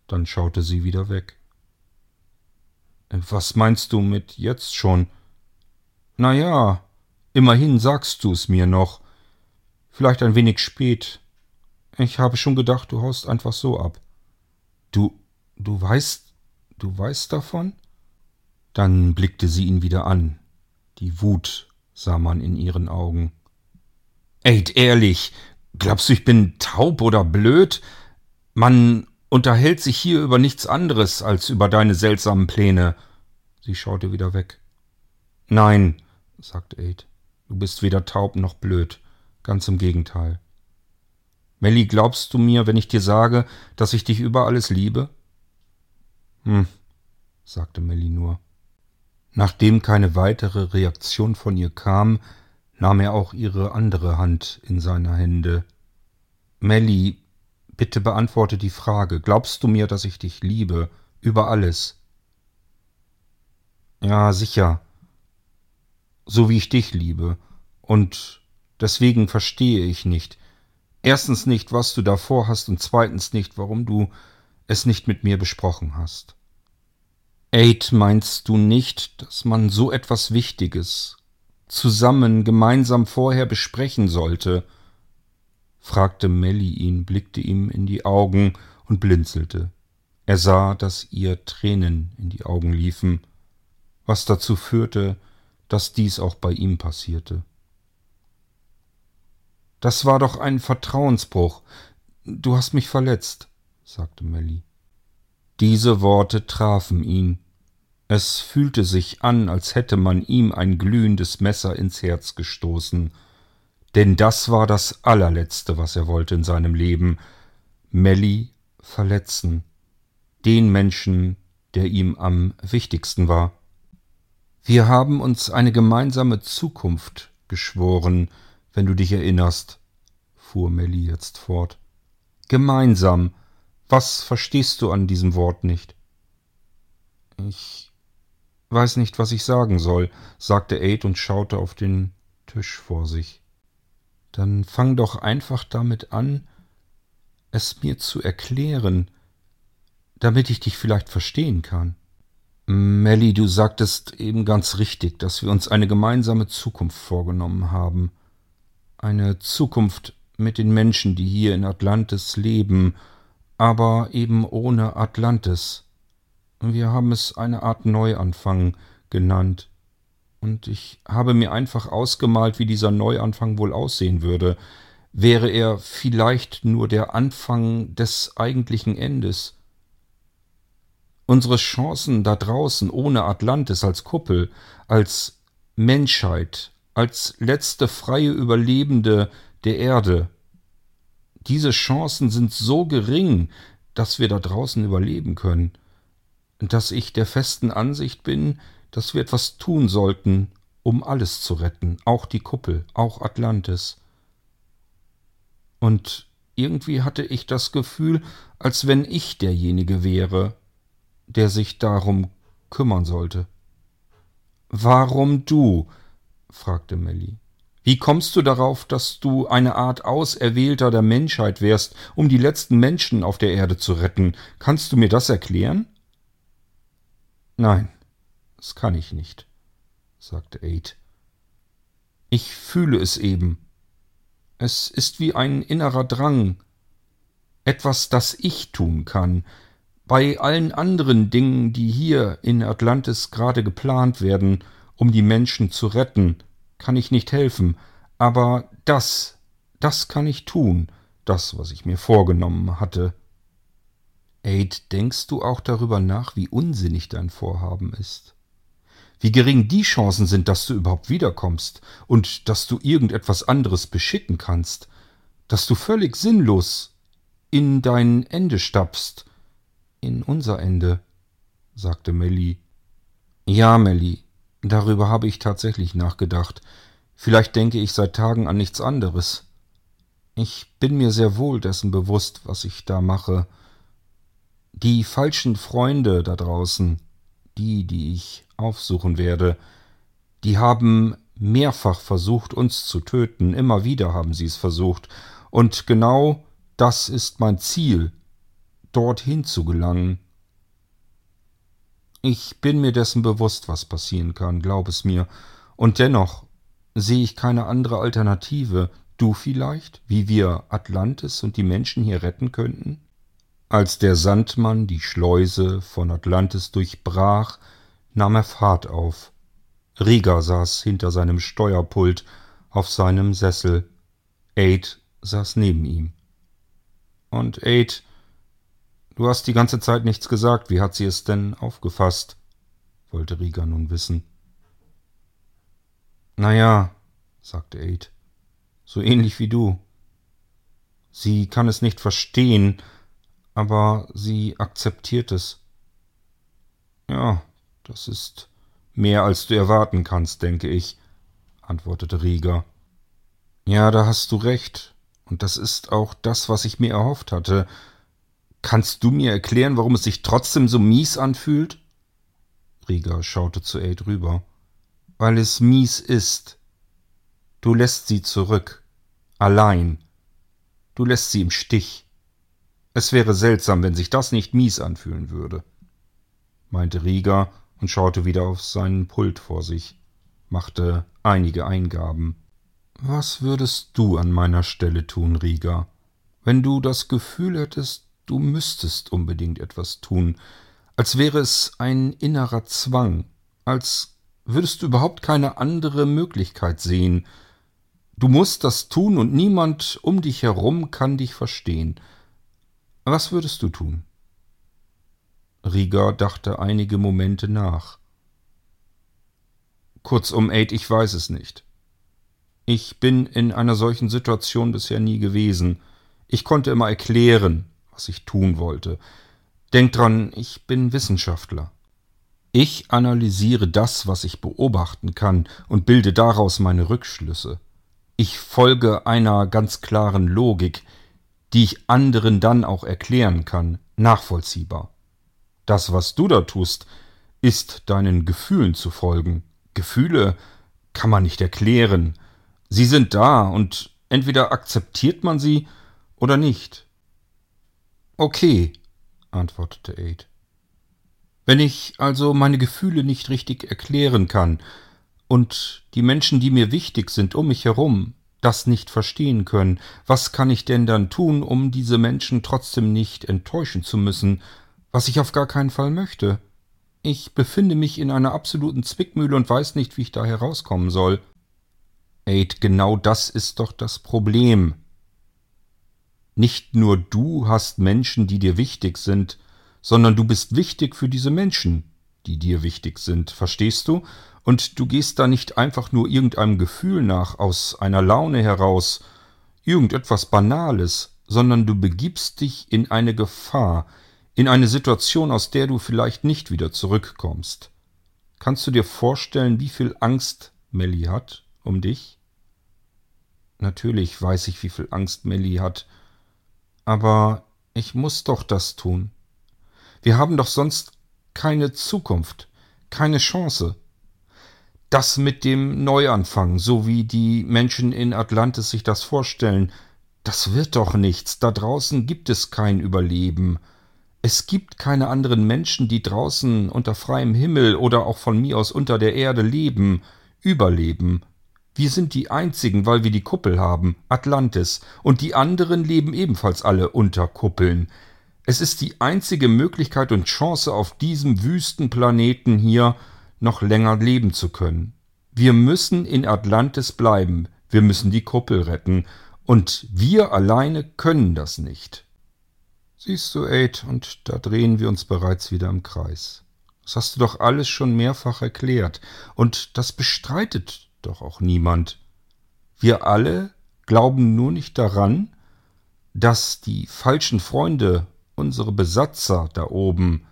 Dann schaute sie wieder weg. Was meinst du mit jetzt schon? Na ja, Immerhin sagst du es mir noch. Vielleicht ein wenig spät. Ich habe schon gedacht, du haust einfach so ab. Du, du weißt, du weißt davon? Dann blickte sie ihn wieder an. Die Wut sah man in ihren Augen. Ey, ehrlich, glaubst du, ich bin taub oder blöd? Man unterhält sich hier über nichts anderes als über deine seltsamen Pläne. Sie schaute wieder weg. Nein, sagte Aid. Du bist weder taub noch blöd. Ganz im Gegenteil. Melly, glaubst du mir, wenn ich dir sage, dass ich dich über alles liebe? Hm, sagte Melly nur. Nachdem keine weitere Reaktion von ihr kam, nahm er auch ihre andere Hand in seine Hände. Melly, Bitte beantworte die Frage. Glaubst du mir, dass ich dich liebe? Über alles? Ja, sicher. So wie ich dich liebe. Und deswegen verstehe ich nicht. Erstens nicht, was du davor hast und zweitens nicht, warum du es nicht mit mir besprochen hast. Aid, meinst du nicht, dass man so etwas Wichtiges zusammen gemeinsam vorher besprechen sollte? Fragte Melly ihn, blickte ihm in die Augen und blinzelte. Er sah, dass ihr Tränen in die Augen liefen, was dazu führte, dass dies auch bei ihm passierte. Das war doch ein Vertrauensbruch. Du hast mich verletzt, sagte Melly. Diese Worte trafen ihn. Es fühlte sich an, als hätte man ihm ein glühendes Messer ins Herz gestoßen. Denn das war das allerletzte, was er wollte in seinem Leben. Melly verletzen. Den Menschen, der ihm am wichtigsten war. Wir haben uns eine gemeinsame Zukunft geschworen, wenn du dich erinnerst, fuhr Melly jetzt fort. Gemeinsam. Was verstehst du an diesem Wort nicht? Ich weiß nicht, was ich sagen soll, sagte Aid und schaute auf den Tisch vor sich. Dann fang doch einfach damit an, es mir zu erklären, damit ich dich vielleicht verstehen kann. Melly, du sagtest eben ganz richtig, dass wir uns eine gemeinsame Zukunft vorgenommen haben. Eine Zukunft mit den Menschen, die hier in Atlantis leben, aber eben ohne Atlantis. Wir haben es eine Art Neuanfang genannt. Und ich habe mir einfach ausgemalt, wie dieser Neuanfang wohl aussehen würde. Wäre er vielleicht nur der Anfang des eigentlichen Endes? Unsere Chancen da draußen ohne Atlantis als Kuppel, als Menschheit, als letzte freie Überlebende der Erde. Diese Chancen sind so gering, dass wir da draußen überleben können, dass ich der festen Ansicht bin, dass wir etwas tun sollten, um alles zu retten, auch die Kuppel, auch Atlantis. Und irgendwie hatte ich das Gefühl, als wenn ich derjenige wäre, der sich darum kümmern sollte. Warum du? fragte Melly. Wie kommst du darauf, dass du eine Art Auserwählter der Menschheit wärst, um die letzten Menschen auf der Erde zu retten? Kannst du mir das erklären? Nein, das kann ich nicht, sagte Aid. Ich fühle es eben. Es ist wie ein innerer Drang, etwas, das ich tun kann. Bei allen anderen Dingen, die hier in Atlantis gerade geplant werden, um die Menschen zu retten, kann ich nicht helfen, aber das, das kann ich tun, das, was ich mir vorgenommen hatte. Aid, denkst du auch darüber nach, wie unsinnig dein Vorhaben ist? Wie gering die Chancen sind, dass du überhaupt wiederkommst und dass du irgendetwas anderes beschicken kannst, dass du völlig sinnlos in dein Ende stapfst, in unser Ende, sagte Melly. Ja, Melly, Darüber habe ich tatsächlich nachgedacht. Vielleicht denke ich seit Tagen an nichts anderes. Ich bin mir sehr wohl dessen bewusst, was ich da mache. Die falschen Freunde da draußen, die, die ich aufsuchen werde, die haben mehrfach versucht, uns zu töten, immer wieder haben sie es versucht, und genau das ist mein Ziel, dorthin zu gelangen, ich bin mir dessen bewusst, was passieren kann, glaub es mir. Und dennoch sehe ich keine andere Alternative. Du vielleicht, wie wir Atlantis und die Menschen hier retten könnten? Als der Sandmann die Schleuse von Atlantis durchbrach, nahm er Fahrt auf. Rieger saß hinter seinem Steuerpult auf seinem Sessel. Aid saß neben ihm. Und Aid Du hast die ganze Zeit nichts gesagt. Wie hat sie es denn aufgefasst? wollte Rieger nun wissen. Na ja, sagte Aid, so ähnlich wie du. Sie kann es nicht verstehen, aber sie akzeptiert es. Ja, das ist mehr als du erwarten kannst, denke ich, antwortete Rieger. Ja, da hast du recht. Und das ist auch das, was ich mir erhofft hatte. Kannst du mir erklären, warum es sich trotzdem so mies anfühlt? Rieger schaute zu Aid rüber. Weil es mies ist. Du lässt sie zurück. Allein. Du lässt sie im Stich. Es wäre seltsam, wenn sich das nicht mies anfühlen würde, meinte Rieger und schaute wieder auf seinen Pult vor sich, machte einige Eingaben. Was würdest du an meiner Stelle tun, Rieger, wenn du das Gefühl hättest, du müsstest unbedingt etwas tun, als wäre es ein innerer Zwang, als würdest du überhaupt keine andere Möglichkeit sehen. Du musst das tun und niemand um dich herum kann dich verstehen. Was würdest du tun? Rieger dachte einige Momente nach. Kurzum, Aid, ich weiß es nicht. Ich bin in einer solchen Situation bisher nie gewesen. Ich konnte immer erklären, was ich tun wollte. Denk dran, ich bin Wissenschaftler. Ich analysiere das, was ich beobachten kann, und bilde daraus meine Rückschlüsse. Ich folge einer ganz klaren Logik, die ich anderen dann auch erklären kann, nachvollziehbar. Das, was du da tust, ist deinen Gefühlen zu folgen. Gefühle kann man nicht erklären, Sie sind da und entweder akzeptiert man sie oder nicht. Okay, antwortete Aid. Wenn ich also meine Gefühle nicht richtig erklären kann und die Menschen, die mir wichtig sind um mich herum, das nicht verstehen können, was kann ich denn dann tun, um diese Menschen trotzdem nicht enttäuschen zu müssen, was ich auf gar keinen Fall möchte? Ich befinde mich in einer absoluten Zwickmühle und weiß nicht, wie ich da herauskommen soll. Aid, genau das ist doch das Problem. Nicht nur du hast Menschen, die dir wichtig sind, sondern du bist wichtig für diese Menschen, die dir wichtig sind, verstehst du? Und du gehst da nicht einfach nur irgendeinem Gefühl nach, aus einer Laune heraus, irgendetwas Banales, sondern du begibst dich in eine Gefahr, in eine Situation, aus der du vielleicht nicht wieder zurückkommst. Kannst du dir vorstellen, wie viel Angst Melly hat um dich? Natürlich weiß ich, wie viel Angst Melly hat. Aber ich muss doch das tun. Wir haben doch sonst keine Zukunft, keine Chance. Das mit dem Neuanfang, so wie die Menschen in Atlantis sich das vorstellen, das wird doch nichts. Da draußen gibt es kein Überleben. Es gibt keine anderen Menschen, die draußen unter freiem Himmel oder auch von mir aus unter der Erde leben, überleben. Wir sind die einzigen, weil wir die Kuppel haben, Atlantis, und die anderen leben ebenfalls alle unter Kuppeln. Es ist die einzige Möglichkeit und Chance, auf diesem Wüstenplaneten hier noch länger leben zu können. Wir müssen in Atlantis bleiben, wir müssen die Kuppel retten, und wir alleine können das nicht. Siehst du, Aid, und da drehen wir uns bereits wieder im Kreis. Das hast du doch alles schon mehrfach erklärt, und das bestreitet doch auch niemand. Wir alle glauben nur nicht daran, dass die falschen Freunde, unsere Besatzer da oben,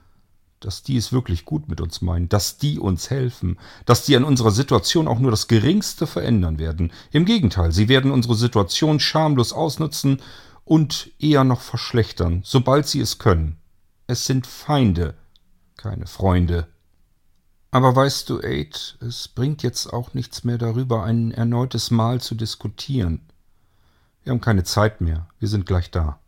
dass die es wirklich gut mit uns meinen, dass die uns helfen, dass die an unserer Situation auch nur das geringste verändern werden. Im Gegenteil, sie werden unsere Situation schamlos ausnutzen und eher noch verschlechtern, sobald sie es können. Es sind Feinde, keine Freunde. Aber weißt du, Aid, es bringt jetzt auch nichts mehr darüber, ein erneutes Mal zu diskutieren. Wir haben keine Zeit mehr, wir sind gleich da.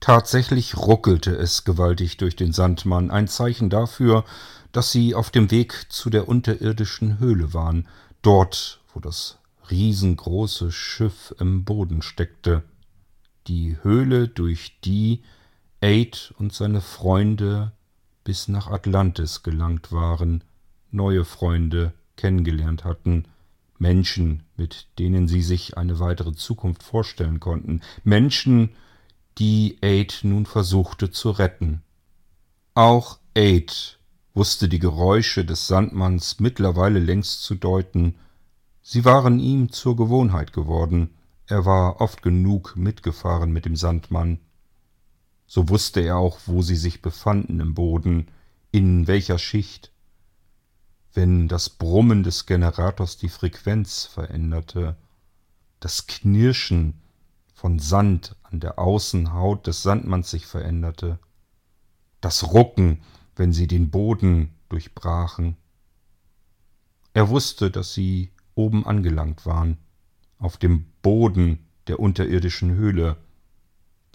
Tatsächlich ruckelte es gewaltig durch den Sandmann, ein Zeichen dafür, dass sie auf dem Weg zu der unterirdischen Höhle waren, dort, wo das riesengroße Schiff im Boden steckte. Die Höhle, durch die Aid und seine Freunde bis nach Atlantis gelangt waren, neue Freunde kennengelernt hatten, Menschen, mit denen sie sich eine weitere Zukunft vorstellen konnten, Menschen, die Aid nun versuchte zu retten. Auch Aid wusste die Geräusche des Sandmanns mittlerweile längst zu deuten, sie waren ihm zur Gewohnheit geworden, er war oft genug mitgefahren mit dem Sandmann. So wusste er auch, wo sie sich befanden im Boden, in welcher Schicht, wenn das Brummen des Generators die Frequenz veränderte, das Knirschen, von Sand an der Außenhaut des Sandmanns sich veränderte. Das Rucken, wenn sie den Boden durchbrachen. Er wusste, dass sie oben angelangt waren, auf dem Boden der unterirdischen Höhle,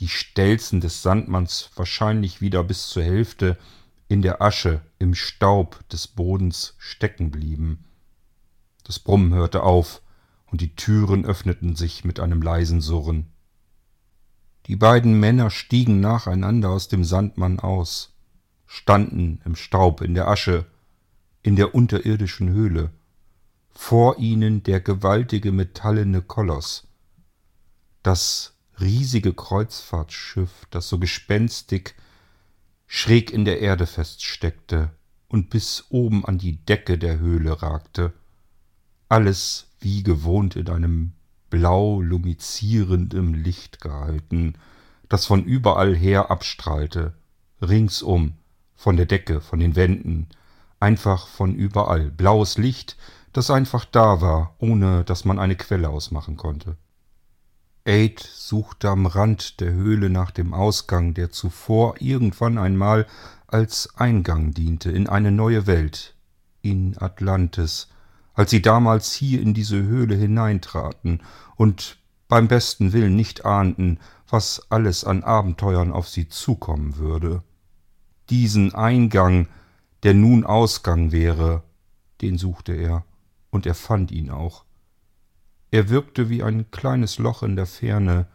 die Stelzen des Sandmanns wahrscheinlich wieder bis zur Hälfte in der Asche, im Staub des Bodens stecken blieben. Das Brummen hörte auf, und die Türen öffneten sich mit einem leisen Surren. Die beiden Männer stiegen nacheinander aus dem Sandmann aus, standen im Staub, in der Asche, in der unterirdischen Höhle, vor ihnen der gewaltige metallene Koloss, das riesige Kreuzfahrtschiff, das so gespenstig schräg in der Erde feststeckte und bis oben an die Decke der Höhle ragte, alles wie gewohnt in einem blau lumizierendem Licht gehalten, das von überall her abstrahlte, ringsum, von der Decke, von den Wänden, einfach von überall, blaues Licht, das einfach da war, ohne dass man eine Quelle ausmachen konnte. Aid suchte am Rand der Höhle nach dem Ausgang, der zuvor irgendwann einmal als Eingang diente in eine neue Welt, in Atlantis, als sie damals hier in diese Höhle hineintraten und beim besten Willen nicht ahnten, was alles an Abenteuern auf sie zukommen würde. Diesen Eingang, der nun Ausgang wäre, den suchte er und er fand ihn auch. Er wirkte wie ein kleines Loch in der Ferne.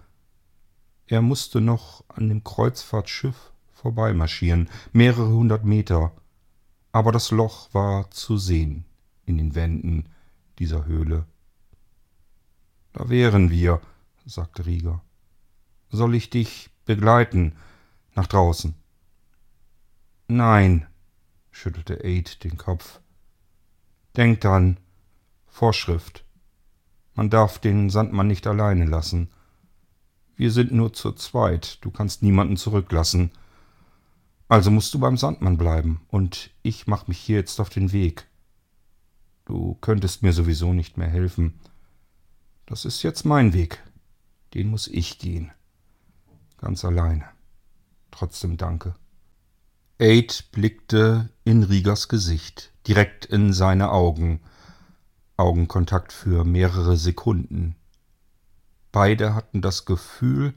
Er musste noch an dem Kreuzfahrtschiff vorbeimarschieren, mehrere hundert Meter, aber das Loch war zu sehen in den Wänden dieser Höhle. Da wären wir, sagte Rieger. Soll ich dich begleiten nach draußen? Nein, schüttelte Aid den Kopf. Denk dran, Vorschrift. Man darf den Sandmann nicht alleine lassen. Wir sind nur zu zweit, du kannst niemanden zurücklassen. Also musst du beim Sandmann bleiben, und ich mach mich hier jetzt auf den Weg. Du könntest mir sowieso nicht mehr helfen. Das ist jetzt mein Weg. Den muss ich gehen. Ganz alleine. Trotzdem danke. Aid blickte in Riegers Gesicht, direkt in seine Augen, Augenkontakt für mehrere Sekunden. Beide hatten das Gefühl,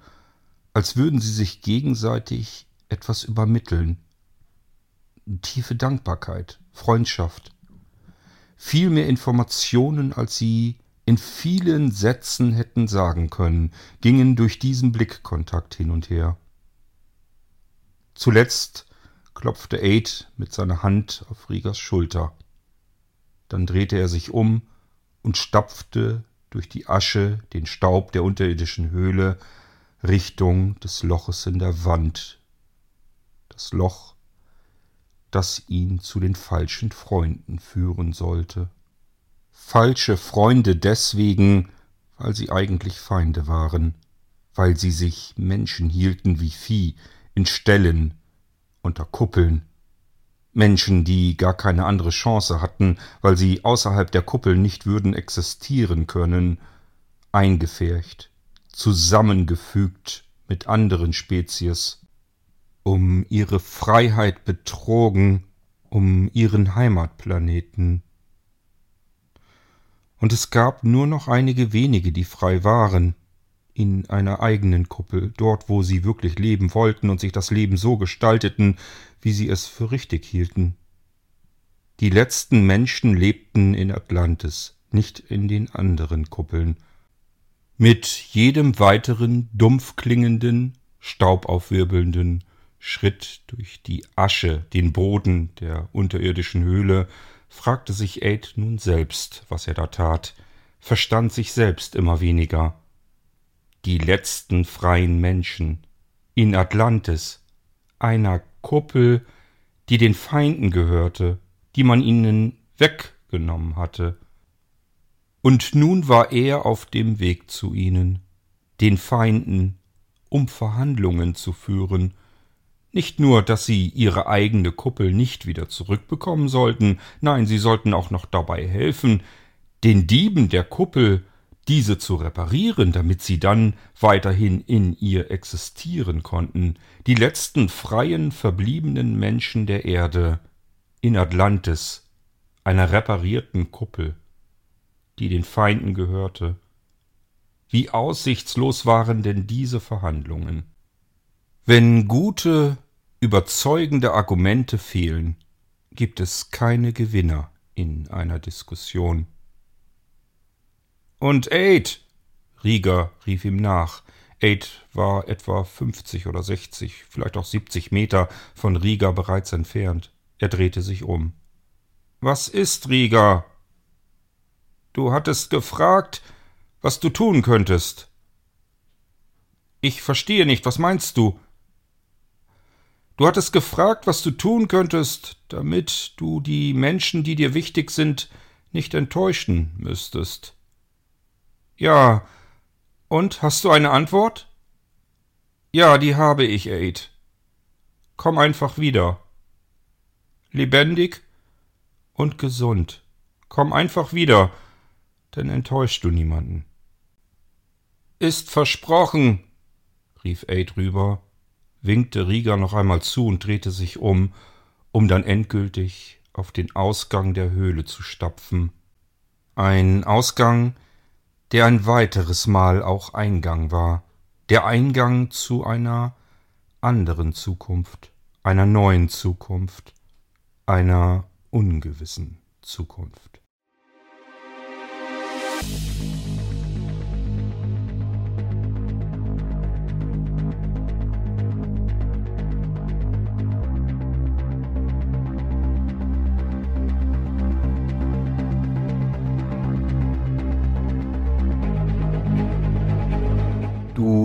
als würden sie sich gegenseitig etwas übermitteln. Tiefe Dankbarkeit, Freundschaft. Viel mehr Informationen, als sie in vielen Sätzen hätten sagen können, gingen durch diesen Blickkontakt hin und her. Zuletzt klopfte Aid mit seiner Hand auf Riegers Schulter. Dann drehte er sich um und stapfte durch die Asche, den Staub der unterirdischen Höhle, Richtung des Loches in der Wand. Das Loch, das ihn zu den falschen Freunden führen sollte. Falsche Freunde deswegen, weil sie eigentlich Feinde waren, weil sie sich Menschen hielten wie Vieh, in Ställen, unter Kuppeln, Menschen, die gar keine andere Chance hatten, weil sie außerhalb der Kuppel nicht würden existieren können, eingefärcht, zusammengefügt mit anderen Spezies, um ihre Freiheit betrogen, um ihren Heimatplaneten. Und es gab nur noch einige wenige, die frei waren, in einer eigenen Kuppel, dort wo sie wirklich leben wollten und sich das Leben so gestalteten, wie sie es für richtig hielten. Die letzten Menschen lebten in Atlantis, nicht in den anderen Kuppeln. Mit jedem weiteren dumpf klingenden, staubaufwirbelnden Schritt durch die Asche, den Boden der unterirdischen Höhle, fragte sich Aid nun selbst, was er da tat, verstand sich selbst immer weniger. Die letzten freien Menschen in Atlantis, einer Kuppel, die den Feinden gehörte, die man ihnen weggenommen hatte. Und nun war er auf dem Weg zu ihnen, den Feinden, um Verhandlungen zu führen, nicht nur, dass sie ihre eigene Kuppel nicht wieder zurückbekommen sollten, nein, sie sollten auch noch dabei helfen, den Dieben der Kuppel diese zu reparieren, damit sie dann weiterhin in ihr existieren konnten, die letzten freien verbliebenen Menschen der Erde in Atlantis, einer reparierten Kuppel, die den Feinden gehörte. Wie aussichtslos waren denn diese Verhandlungen? Wenn gute, überzeugende Argumente fehlen, gibt es keine Gewinner in einer Diskussion. Und Aid! Rieger rief ihm nach. Aid war etwa 50 oder 60, vielleicht auch 70 Meter von Rieger bereits entfernt. Er drehte sich um. Was ist, Rieger? Du hattest gefragt, was du tun könntest. Ich verstehe nicht, was meinst du? Du hattest gefragt, was du tun könntest, damit du die Menschen, die dir wichtig sind, nicht enttäuschen müsstest. Ja, und hast du eine Antwort? Ja, die habe ich, Aid. Komm einfach wieder. Lebendig und gesund. Komm einfach wieder, dann enttäuschst du niemanden. Ist versprochen, rief Aid rüber winkte Rieger noch einmal zu und drehte sich um, um dann endgültig auf den Ausgang der Höhle zu stapfen. Ein Ausgang, der ein weiteres Mal auch Eingang war, der Eingang zu einer anderen Zukunft, einer neuen Zukunft, einer ungewissen Zukunft.